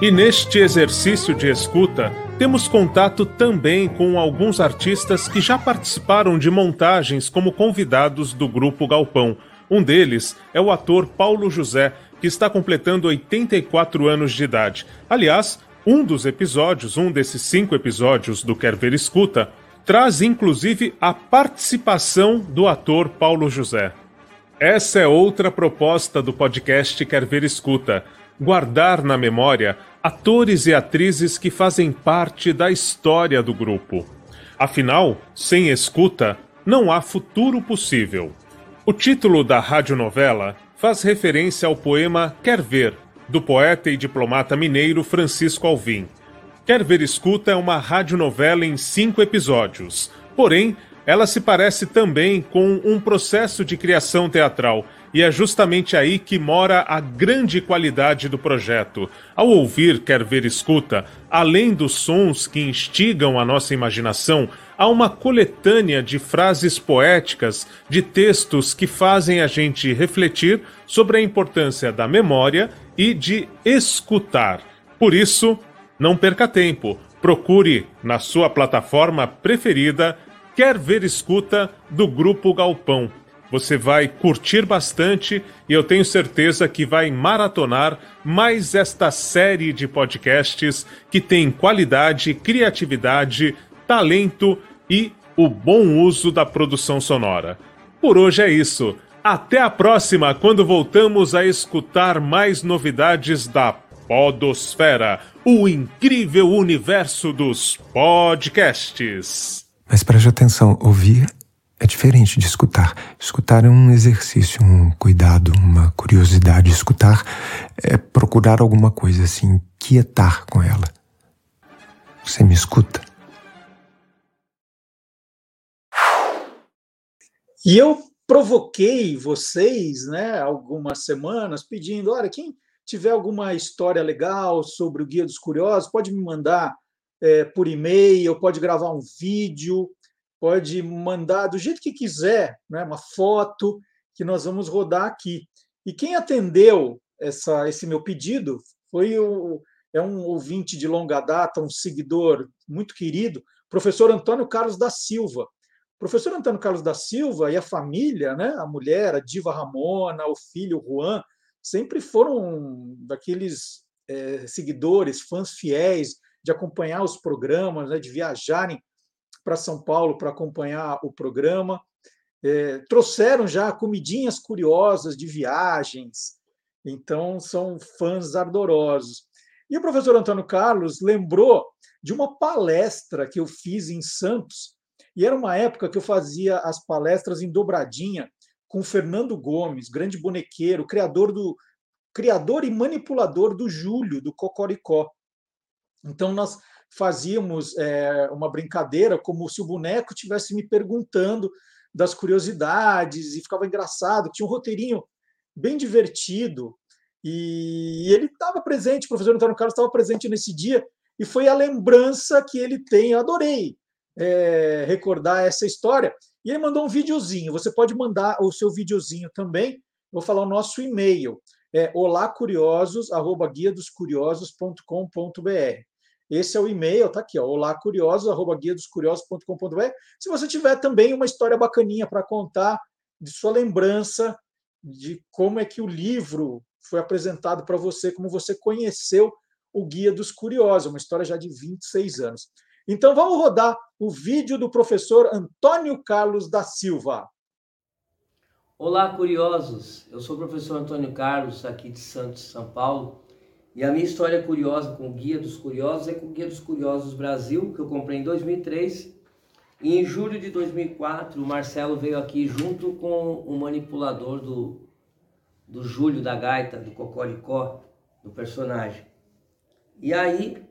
[SPEAKER 13] E neste exercício de escuta, temos contato também com alguns artistas que já participaram de montagens como convidados do Grupo Galpão. Um deles é o ator Paulo José, que está completando 84 anos de idade. Aliás, um dos episódios, um desses cinco episódios do Quer Ver Escuta, traz inclusive a participação do ator Paulo José. Essa é outra proposta do podcast Quer Ver Escuta guardar na memória atores e atrizes que fazem parte da história do grupo. Afinal, sem escuta, não há futuro possível. O título da radionovela faz referência ao poema Quer Ver, do poeta e diplomata mineiro Francisco Alvim. Quer Ver Escuta é uma radionovela em cinco episódios, porém, ela se parece também com um processo de criação teatral e é justamente aí que mora a grande qualidade do projeto. Ao ouvir Quer Ver Escuta, além dos sons que instigam a nossa imaginação, há uma coletânea de frases poéticas, de textos que fazem a gente refletir sobre a importância da memória e de escutar. Por isso, não perca tempo. Procure na sua plataforma preferida Quer Ver Escuta do Grupo Galpão. Você vai curtir bastante e eu tenho certeza que vai maratonar mais esta série de podcasts que tem qualidade, criatividade, talento e o bom uso da produção sonora. Por hoje é isso. Até a próxima, quando voltamos a escutar mais novidades da Podosfera, o incrível universo dos podcasts.
[SPEAKER 14] Mas preste atenção, ouvir é diferente de escutar. Escutar é um exercício, um cuidado, uma curiosidade. Escutar é procurar alguma coisa assim, quietar com ela. Você me escuta?
[SPEAKER 1] E eu provoquei vocês, né, algumas semanas, pedindo: olha, quem tiver alguma história legal sobre o Guia dos Curiosos, pode me mandar é, por e-mail, pode gravar um vídeo pode mandar do jeito que quiser, né, uma foto que nós vamos rodar aqui. E quem atendeu essa, esse meu pedido foi o, é um ouvinte de longa data, um seguidor muito querido, professor Antônio Carlos da Silva. O professor Antônio Carlos da Silva e a família, né, a mulher, a diva Ramona, o filho Juan, sempre foram daqueles é, seguidores, fãs fiéis de acompanhar os programas, né, de viajarem para São Paulo para acompanhar o programa. É, trouxeram já comidinhas curiosas de viagens. Então, são fãs ardorosos. E o professor Antônio Carlos lembrou de uma palestra que eu fiz em Santos, e era uma época que eu fazia as palestras em dobradinha com Fernando Gomes, grande bonequeiro, criador do criador e manipulador do Júlio do Cocoricó. Então nós fazíamos é, uma brincadeira como se o boneco tivesse me perguntando das curiosidades e ficava engraçado, tinha um roteirinho bem divertido e ele estava presente, o professor Antônio Carlos estava presente nesse dia e foi a lembrança que ele tem. Eu adorei é, recordar essa história. E ele mandou um videozinho. Você pode mandar o seu videozinho também. Vou falar o nosso e-mail. É olacuriosos@guiadoscuriosos.com.br. Esse é o e-mail, tá aqui, ó, olacuriosos@guiadoscuriosos.com.br. Se você tiver também uma história bacaninha para contar de sua lembrança de como é que o livro foi apresentado para você, como você conheceu o Guia dos Curiosos, uma história já de 26 anos. Então vamos rodar o vídeo do professor Antônio Carlos da Silva.
[SPEAKER 15] Olá, curiosos! Eu sou o professor Antônio Carlos, aqui de Santos, São Paulo. E a minha história curiosa com o Guia dos Curiosos é com o Guia dos Curiosos Brasil, que eu comprei em 2003. E em julho de 2004, o Marcelo veio aqui junto com o manipulador do, do Júlio da Gaita, do Cocoricó, do personagem. E aí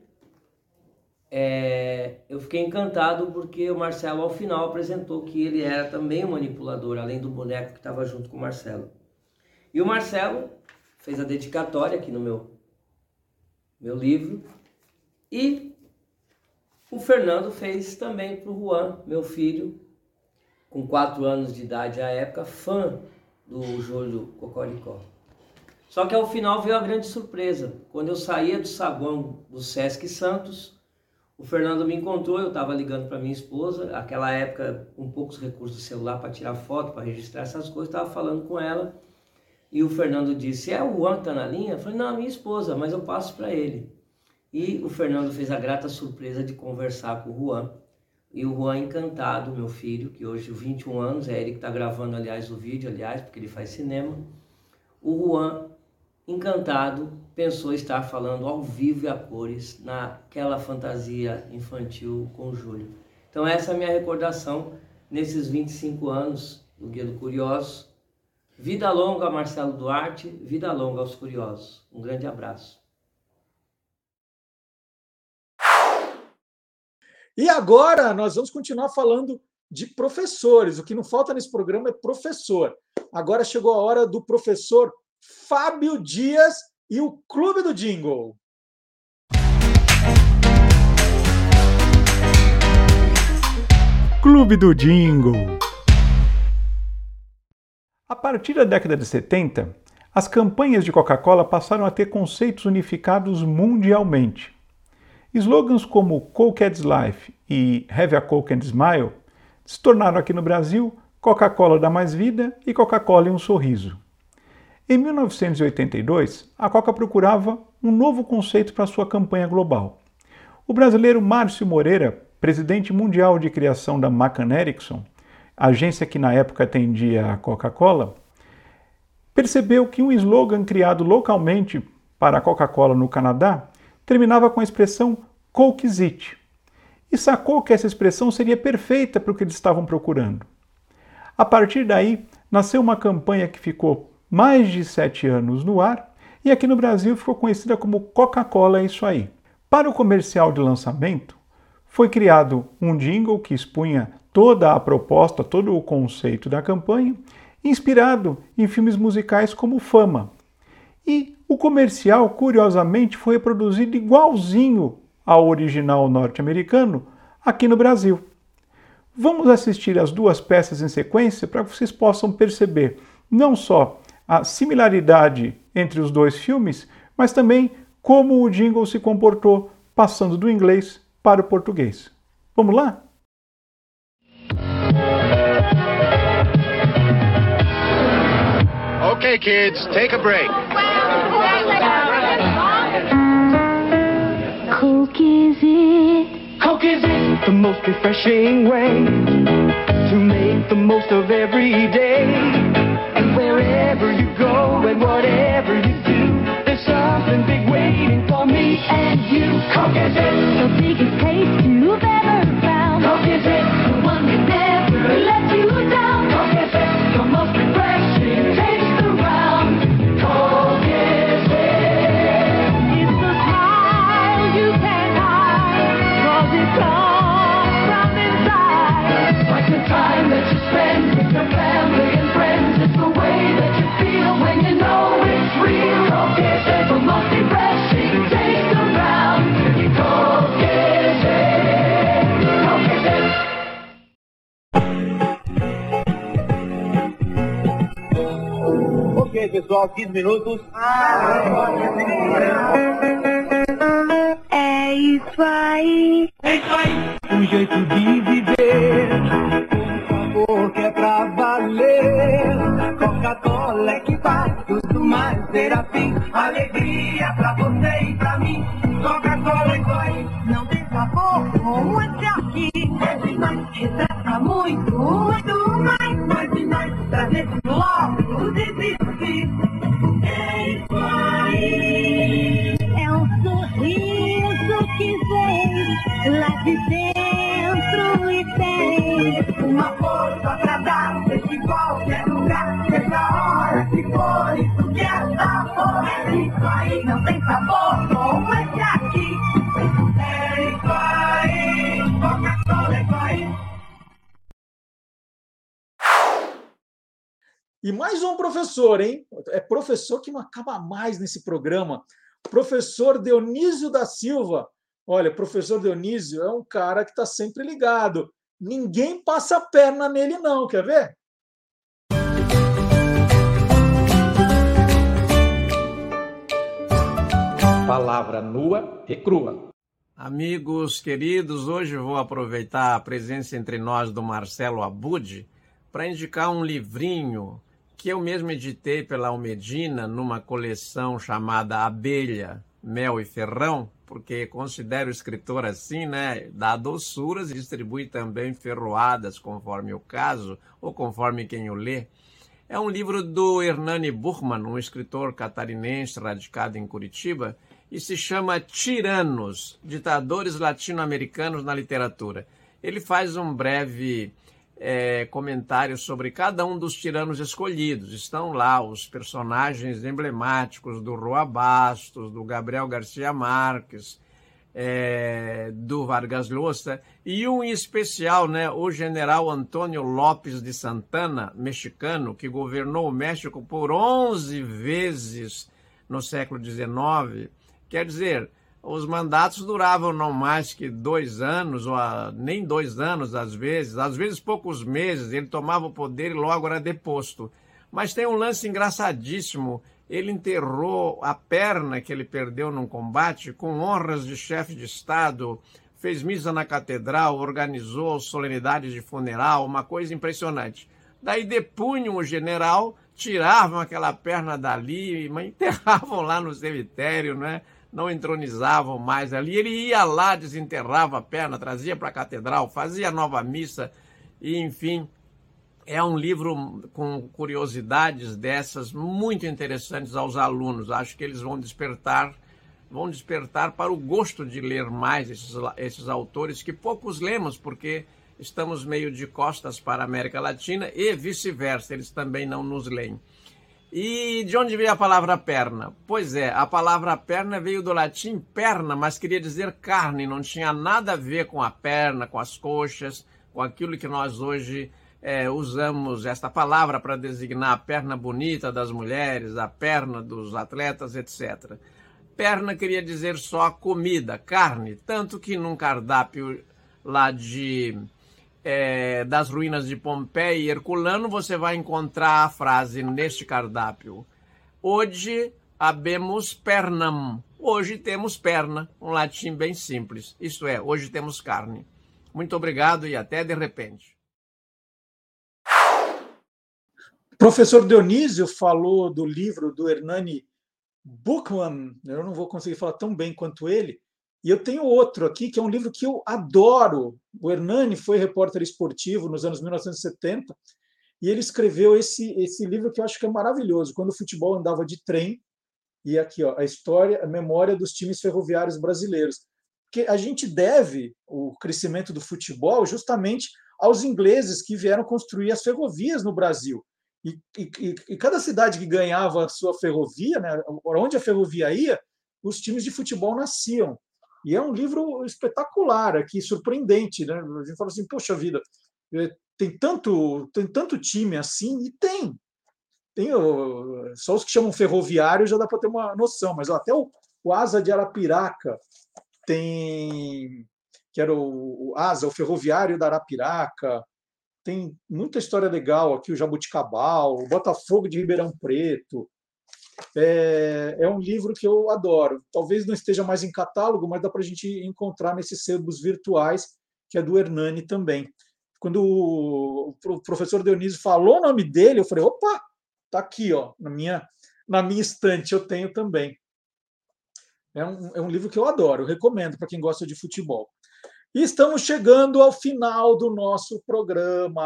[SPEAKER 15] é, eu fiquei encantado porque o Marcelo ao final apresentou que ele era também um manipulador, além do boneco que estava junto com o Marcelo. E o Marcelo fez a dedicatória aqui no meu, meu livro e o Fernando fez também para o Juan, meu filho, com quatro anos de idade à época, fã do Júlio Cocoricó. Só que ao final veio a grande surpresa. Quando eu saía do saguão do Sesc Santos, o Fernando me encontrou, eu estava ligando para minha esposa, aquela época com poucos recursos do celular para tirar foto, para registrar essas coisas, estava falando com ela. E o Fernando disse: É o Juan que está na linha? Eu falei: Não, minha esposa, mas eu passo para ele. E o Fernando fez a grata surpresa de conversar com o Juan. E o Juan encantado, meu filho, que hoje 21 anos, é ele que está gravando, aliás, o vídeo, aliás, porque ele faz cinema. O Juan encantado, pensou estar falando ao vivo e a cores naquela fantasia infantil com o Júlio. Então essa é a minha recordação nesses 25 anos do Guia do Curioso. Vida longa Marcelo Duarte, vida longa aos curiosos. Um grande abraço.
[SPEAKER 1] E agora nós vamos continuar falando de professores. O que não falta nesse programa é professor. Agora chegou a hora do professor Fábio Dias e o Clube do Jingle.
[SPEAKER 4] Clube do Jingle. A partir da década de 70, as campanhas de Coca-Cola passaram a ter conceitos unificados mundialmente. Slogans como Coke Adds Life e Have a Coke and Smile se tornaram aqui no Brasil Coca-Cola dá mais vida e Coca-Cola e um sorriso. Em 1982, a Coca procurava um novo conceito para sua campanha global. O brasileiro Márcio Moreira, presidente mundial de criação da McCann Erickson, agência que na época atendia a Coca-Cola, percebeu que um slogan criado localmente para a Coca-Cola no Canadá terminava com a expressão Coke e sacou que essa expressão seria perfeita para o que eles estavam procurando. A partir daí, nasceu uma campanha que ficou mais de sete anos no ar e aqui no Brasil ficou conhecida como Coca-Cola é Isso Aí. Para o comercial de lançamento, foi criado um jingle que expunha toda a proposta, todo o conceito da campanha, inspirado em filmes musicais como Fama. E o comercial, curiosamente, foi reproduzido igualzinho ao original norte-americano aqui no Brasil. Vamos assistir as duas peças em sequência para que vocês possam perceber não só a similaridade entre os dois filmes, mas também como o jingle se comportou passando do inglês para o português. Vamos lá?
[SPEAKER 16] Okay, kids, take a break.
[SPEAKER 17] Coke is it? Coke is it? The most refreshing way to make the most of every day. wherever you go and whatever you do, there's something big waiting for me and you. Come get it. The biggest taste.
[SPEAKER 18] Ok, pessoal, 15 minutos.
[SPEAKER 17] É isso aí. É isso aí.
[SPEAKER 18] Um jeito de viver. Um sabor que é pra valer. Coca-Cola é que faz tudo mais ser assim. Alegria pra você e pra mim. Coca-Cola é isso aí.
[SPEAKER 17] Não tem como esse aqui. É demais, retrata muito, muito mais. Mais demais, trazer logo desistir. É isso aí. É um sorriso que vem lá de dentro e tem
[SPEAKER 18] Uma força pra dar de qualquer lugar. Não tem. É.
[SPEAKER 1] E mais um professor, hein? É professor que não acaba mais nesse programa. Professor Dionísio da Silva. Olha, professor Dionísio é um cara que está sempre ligado. Ninguém passa a perna nele, não. Quer ver?
[SPEAKER 19] Palavra nua e crua.
[SPEAKER 20] Amigos queridos, hoje vou aproveitar a presença entre nós do Marcelo Abud para indicar um livrinho que eu mesmo editei pela Almedina numa coleção chamada Abelha, Mel e Ferrão, porque considero o escritor assim, né? Dá doçuras e distribui também ferroadas, conforme o caso, ou conforme quem o lê. É um livro do Hernani Burman, um escritor catarinense radicado em Curitiba, e se chama Tiranos, Ditadores Latino-Americanos na Literatura. Ele faz um breve é, comentário sobre cada um dos tiranos escolhidos. Estão lá os personagens emblemáticos do Rua Bastos, do Gabriel Garcia Marques, é, do Vargas Llosa, e um em especial, né, o general Antônio Lopes de Santana, mexicano, que governou o México por 11 vezes no século XIX. Quer dizer, os mandatos duravam não mais que dois anos, ou a- nem dois anos às vezes, às vezes poucos meses, ele tomava o poder e logo era deposto. Mas tem um lance engraçadíssimo. Ele enterrou a perna que ele perdeu num combate com honras de chefe de Estado, fez missa na catedral, organizou solenidades de funeral, uma coisa impressionante. Daí depunham o general, tiravam aquela perna dali, mas enterravam lá no cemitério, né? Não entronizavam mais ali. Ele ia lá, desenterrava a perna, trazia para a catedral, fazia nova missa, e enfim, é um livro com curiosidades dessas muito interessantes aos alunos. Acho que eles vão despertar, vão despertar para o gosto de ler mais esses, esses autores que poucos lemos, porque estamos meio de costas para a América Latina e vice-versa, eles também não nos leem. E de onde veio a palavra perna? Pois é, a palavra perna veio do latim perna, mas queria dizer carne, não tinha nada a ver com a perna, com as coxas, com aquilo que nós hoje é, usamos esta palavra para designar a perna bonita das mulheres, a perna dos atletas, etc. Perna queria dizer só comida, carne, tanto que num cardápio lá de é, das ruínas de Pompeia e Herculano, você vai encontrar a frase neste cardápio: Hoje habemos pernam. Hoje temos perna, um latim bem simples. Isto é, hoje temos carne. Muito obrigado e até de repente.
[SPEAKER 1] Professor Dionísio falou do livro do Hernani Buchmann, eu não vou conseguir falar tão bem quanto ele, e eu tenho outro aqui, que é um livro que eu adoro. O Hernani foi repórter esportivo nos anos 1970, e ele escreveu esse, esse livro que eu acho que é maravilhoso. Quando o futebol andava de trem, E aqui, ó, a história, a memória dos times ferroviários brasileiros. Porque a gente deve o crescimento do futebol justamente aos ingleses que vieram construir as ferrovias no Brasil. E, e, e cada cidade que ganhava a sua ferrovia, né, onde a ferrovia ia, os times de futebol nasciam. E é um livro espetacular aqui, surpreendente. Né? A gente fala assim, poxa vida, eh, tem tanto, tem tanto time assim, e tem. tem só os que chamam ferroviário já dá para ter uma noção, mas até o, o Asa de Arapiraca tem, que era o, o Asa, o ferroviário da Arapiraca, tem muita história legal aqui, o Jabuticabal, o Botafogo de Ribeirão Preto. É, é um livro que eu adoro. Talvez não esteja mais em catálogo, mas dá para a gente encontrar nesses sebos virtuais, que é do Hernani também. Quando o professor Dionísio falou o nome dele, eu falei: opa, tá aqui, ó, na minha, na minha estante, eu tenho também. É um, é um livro que eu adoro, eu recomendo para quem gosta de futebol. E estamos chegando ao final do nosso programa,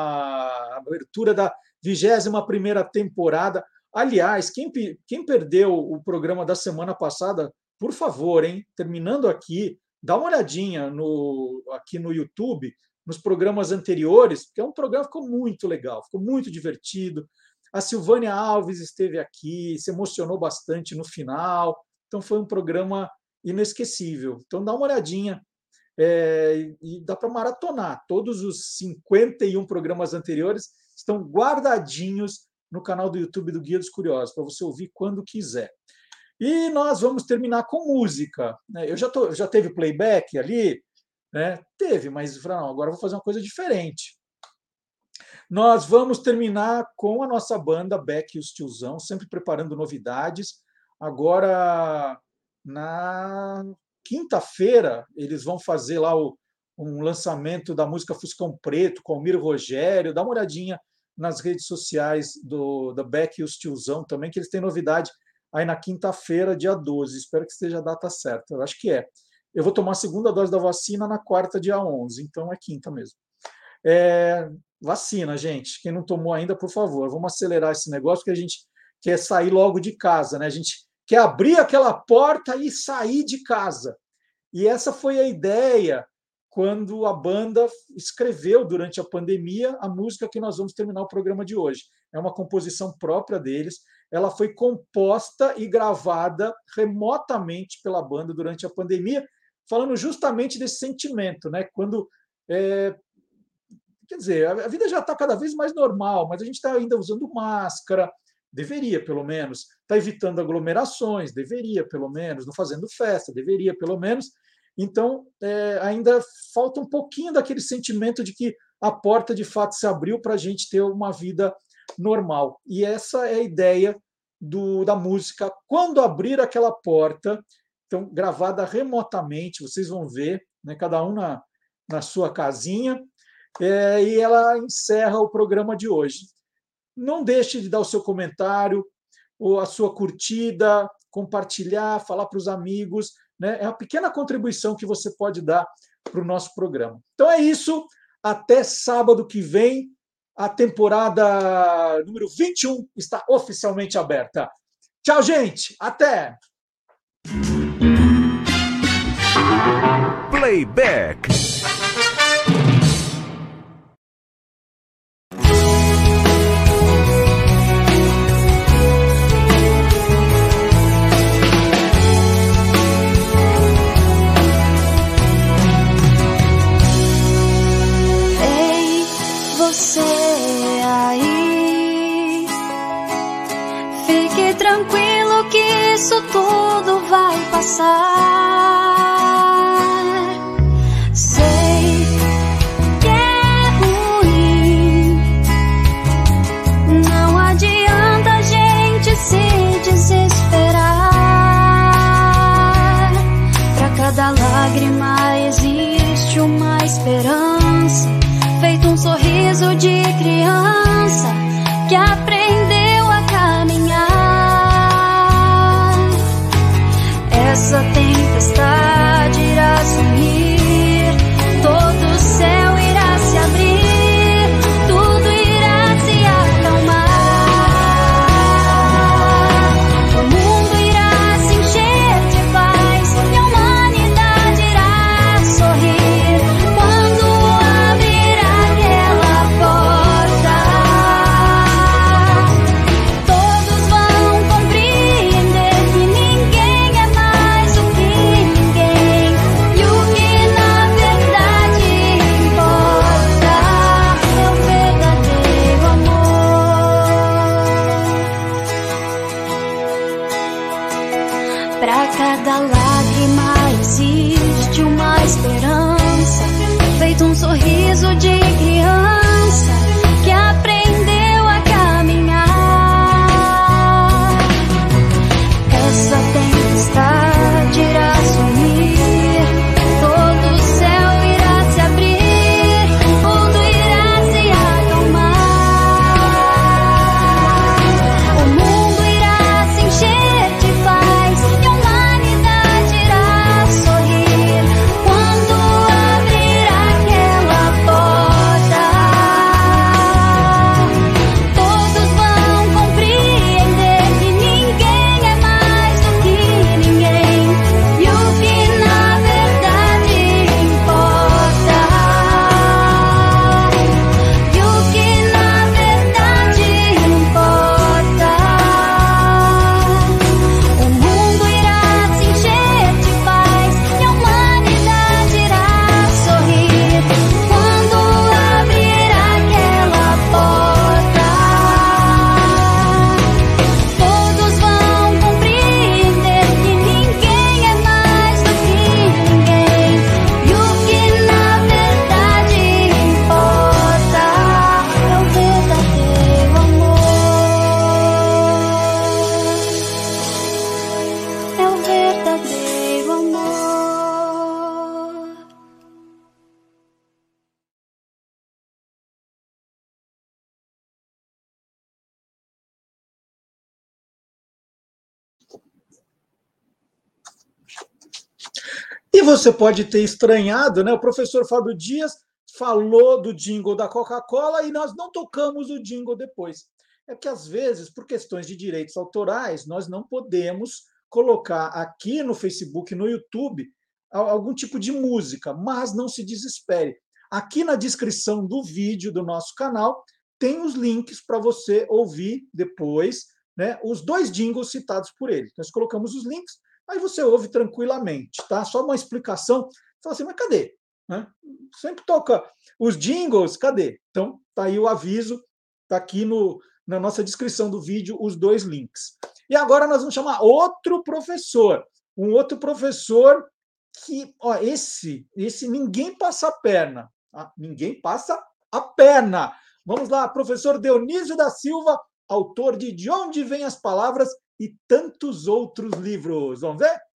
[SPEAKER 1] abertura da 21ª temporada. Aliás, quem, quem perdeu o programa da semana passada, por favor, hein, terminando aqui, dá uma olhadinha no, aqui no YouTube, nos programas anteriores, porque é um programa que ficou muito legal, ficou muito divertido. A Silvânia Alves esteve aqui, se emocionou bastante no final, então foi um programa inesquecível. Então dá uma olhadinha é, e dá para maratonar. Todos os 51 programas anteriores estão guardadinhos no canal do YouTube do Guia dos Curiosos, para você ouvir quando quiser. E nós vamos terminar com música. né? Eu já, tô, já teve playback ali? Né? Teve, mas não, agora vou fazer uma coisa diferente. Nós vamos terminar com a nossa banda Beck e os Tiozão, sempre preparando novidades. Agora, na quinta-feira, eles vão fazer lá o, um lançamento da música Fuscão Preto com Miro Rogério. Dá uma olhadinha nas redes sociais do, da Beck e os Tiozão também, que eles têm novidade aí na quinta-feira, dia 12. Espero que esteja a data certa. Eu acho que é. Eu vou tomar a segunda dose da vacina na quarta, dia 11, então é quinta mesmo. É, vacina, gente. Quem não tomou ainda, por favor, vamos acelerar esse negócio, porque a gente quer sair logo de casa, né? A gente quer abrir aquela porta e sair de casa. E essa foi a ideia quando a banda escreveu durante a pandemia a música que nós vamos terminar o programa de hoje. É uma composição própria deles. Ela foi composta e gravada remotamente pela banda durante a pandemia, falando justamente desse sentimento, né? Quando é, quer dizer, a vida já está cada vez mais normal, mas a gente está ainda usando máscara, deveria pelo menos, está evitando aglomerações, deveria pelo menos, não fazendo festa, deveria pelo menos. Então, é, ainda falta um pouquinho daquele sentimento de que a porta de fato se abriu para a gente ter uma vida normal. E essa é a ideia do, da música. Quando abrir aquela porta, então, gravada remotamente, vocês vão ver, né, cada um na, na sua casinha, é, e ela encerra o programa de hoje. Não deixe de dar o seu comentário, ou a sua curtida, compartilhar, falar para os amigos. Né? É uma pequena contribuição que você pode dar para o nosso programa. Então é isso. Até sábado que vem. A temporada número 21 está oficialmente aberta. Tchau, gente. Até!
[SPEAKER 21] Playback.
[SPEAKER 17] Vai the things that
[SPEAKER 1] start você pode ter estranhado, né? O professor Fábio Dias falou do jingle da Coca-Cola e nós não tocamos o jingle depois. É que às vezes, por questões de direitos autorais, nós não podemos colocar aqui no Facebook, no YouTube, algum tipo de música, mas não se desespere. Aqui na descrição do vídeo do nosso canal tem os links para você ouvir depois, né, os dois jingles citados por ele. Nós colocamos os links, aí você ouve tranquilamente, tá? Só uma explicação. Você fala assim, mas cadê? Né? Sempre toca os jingles, cadê? Então, tá aí o aviso, tá aqui no, na nossa descrição do vídeo os dois links. E agora nós vamos chamar outro professor, um outro professor que, ó, esse, esse ninguém passa a perna, tá? ninguém passa a perna. Vamos lá, professor Dionísio da Silva, autor de De Onde Vêm as Palavras e tantos outros livros. Vamos ver?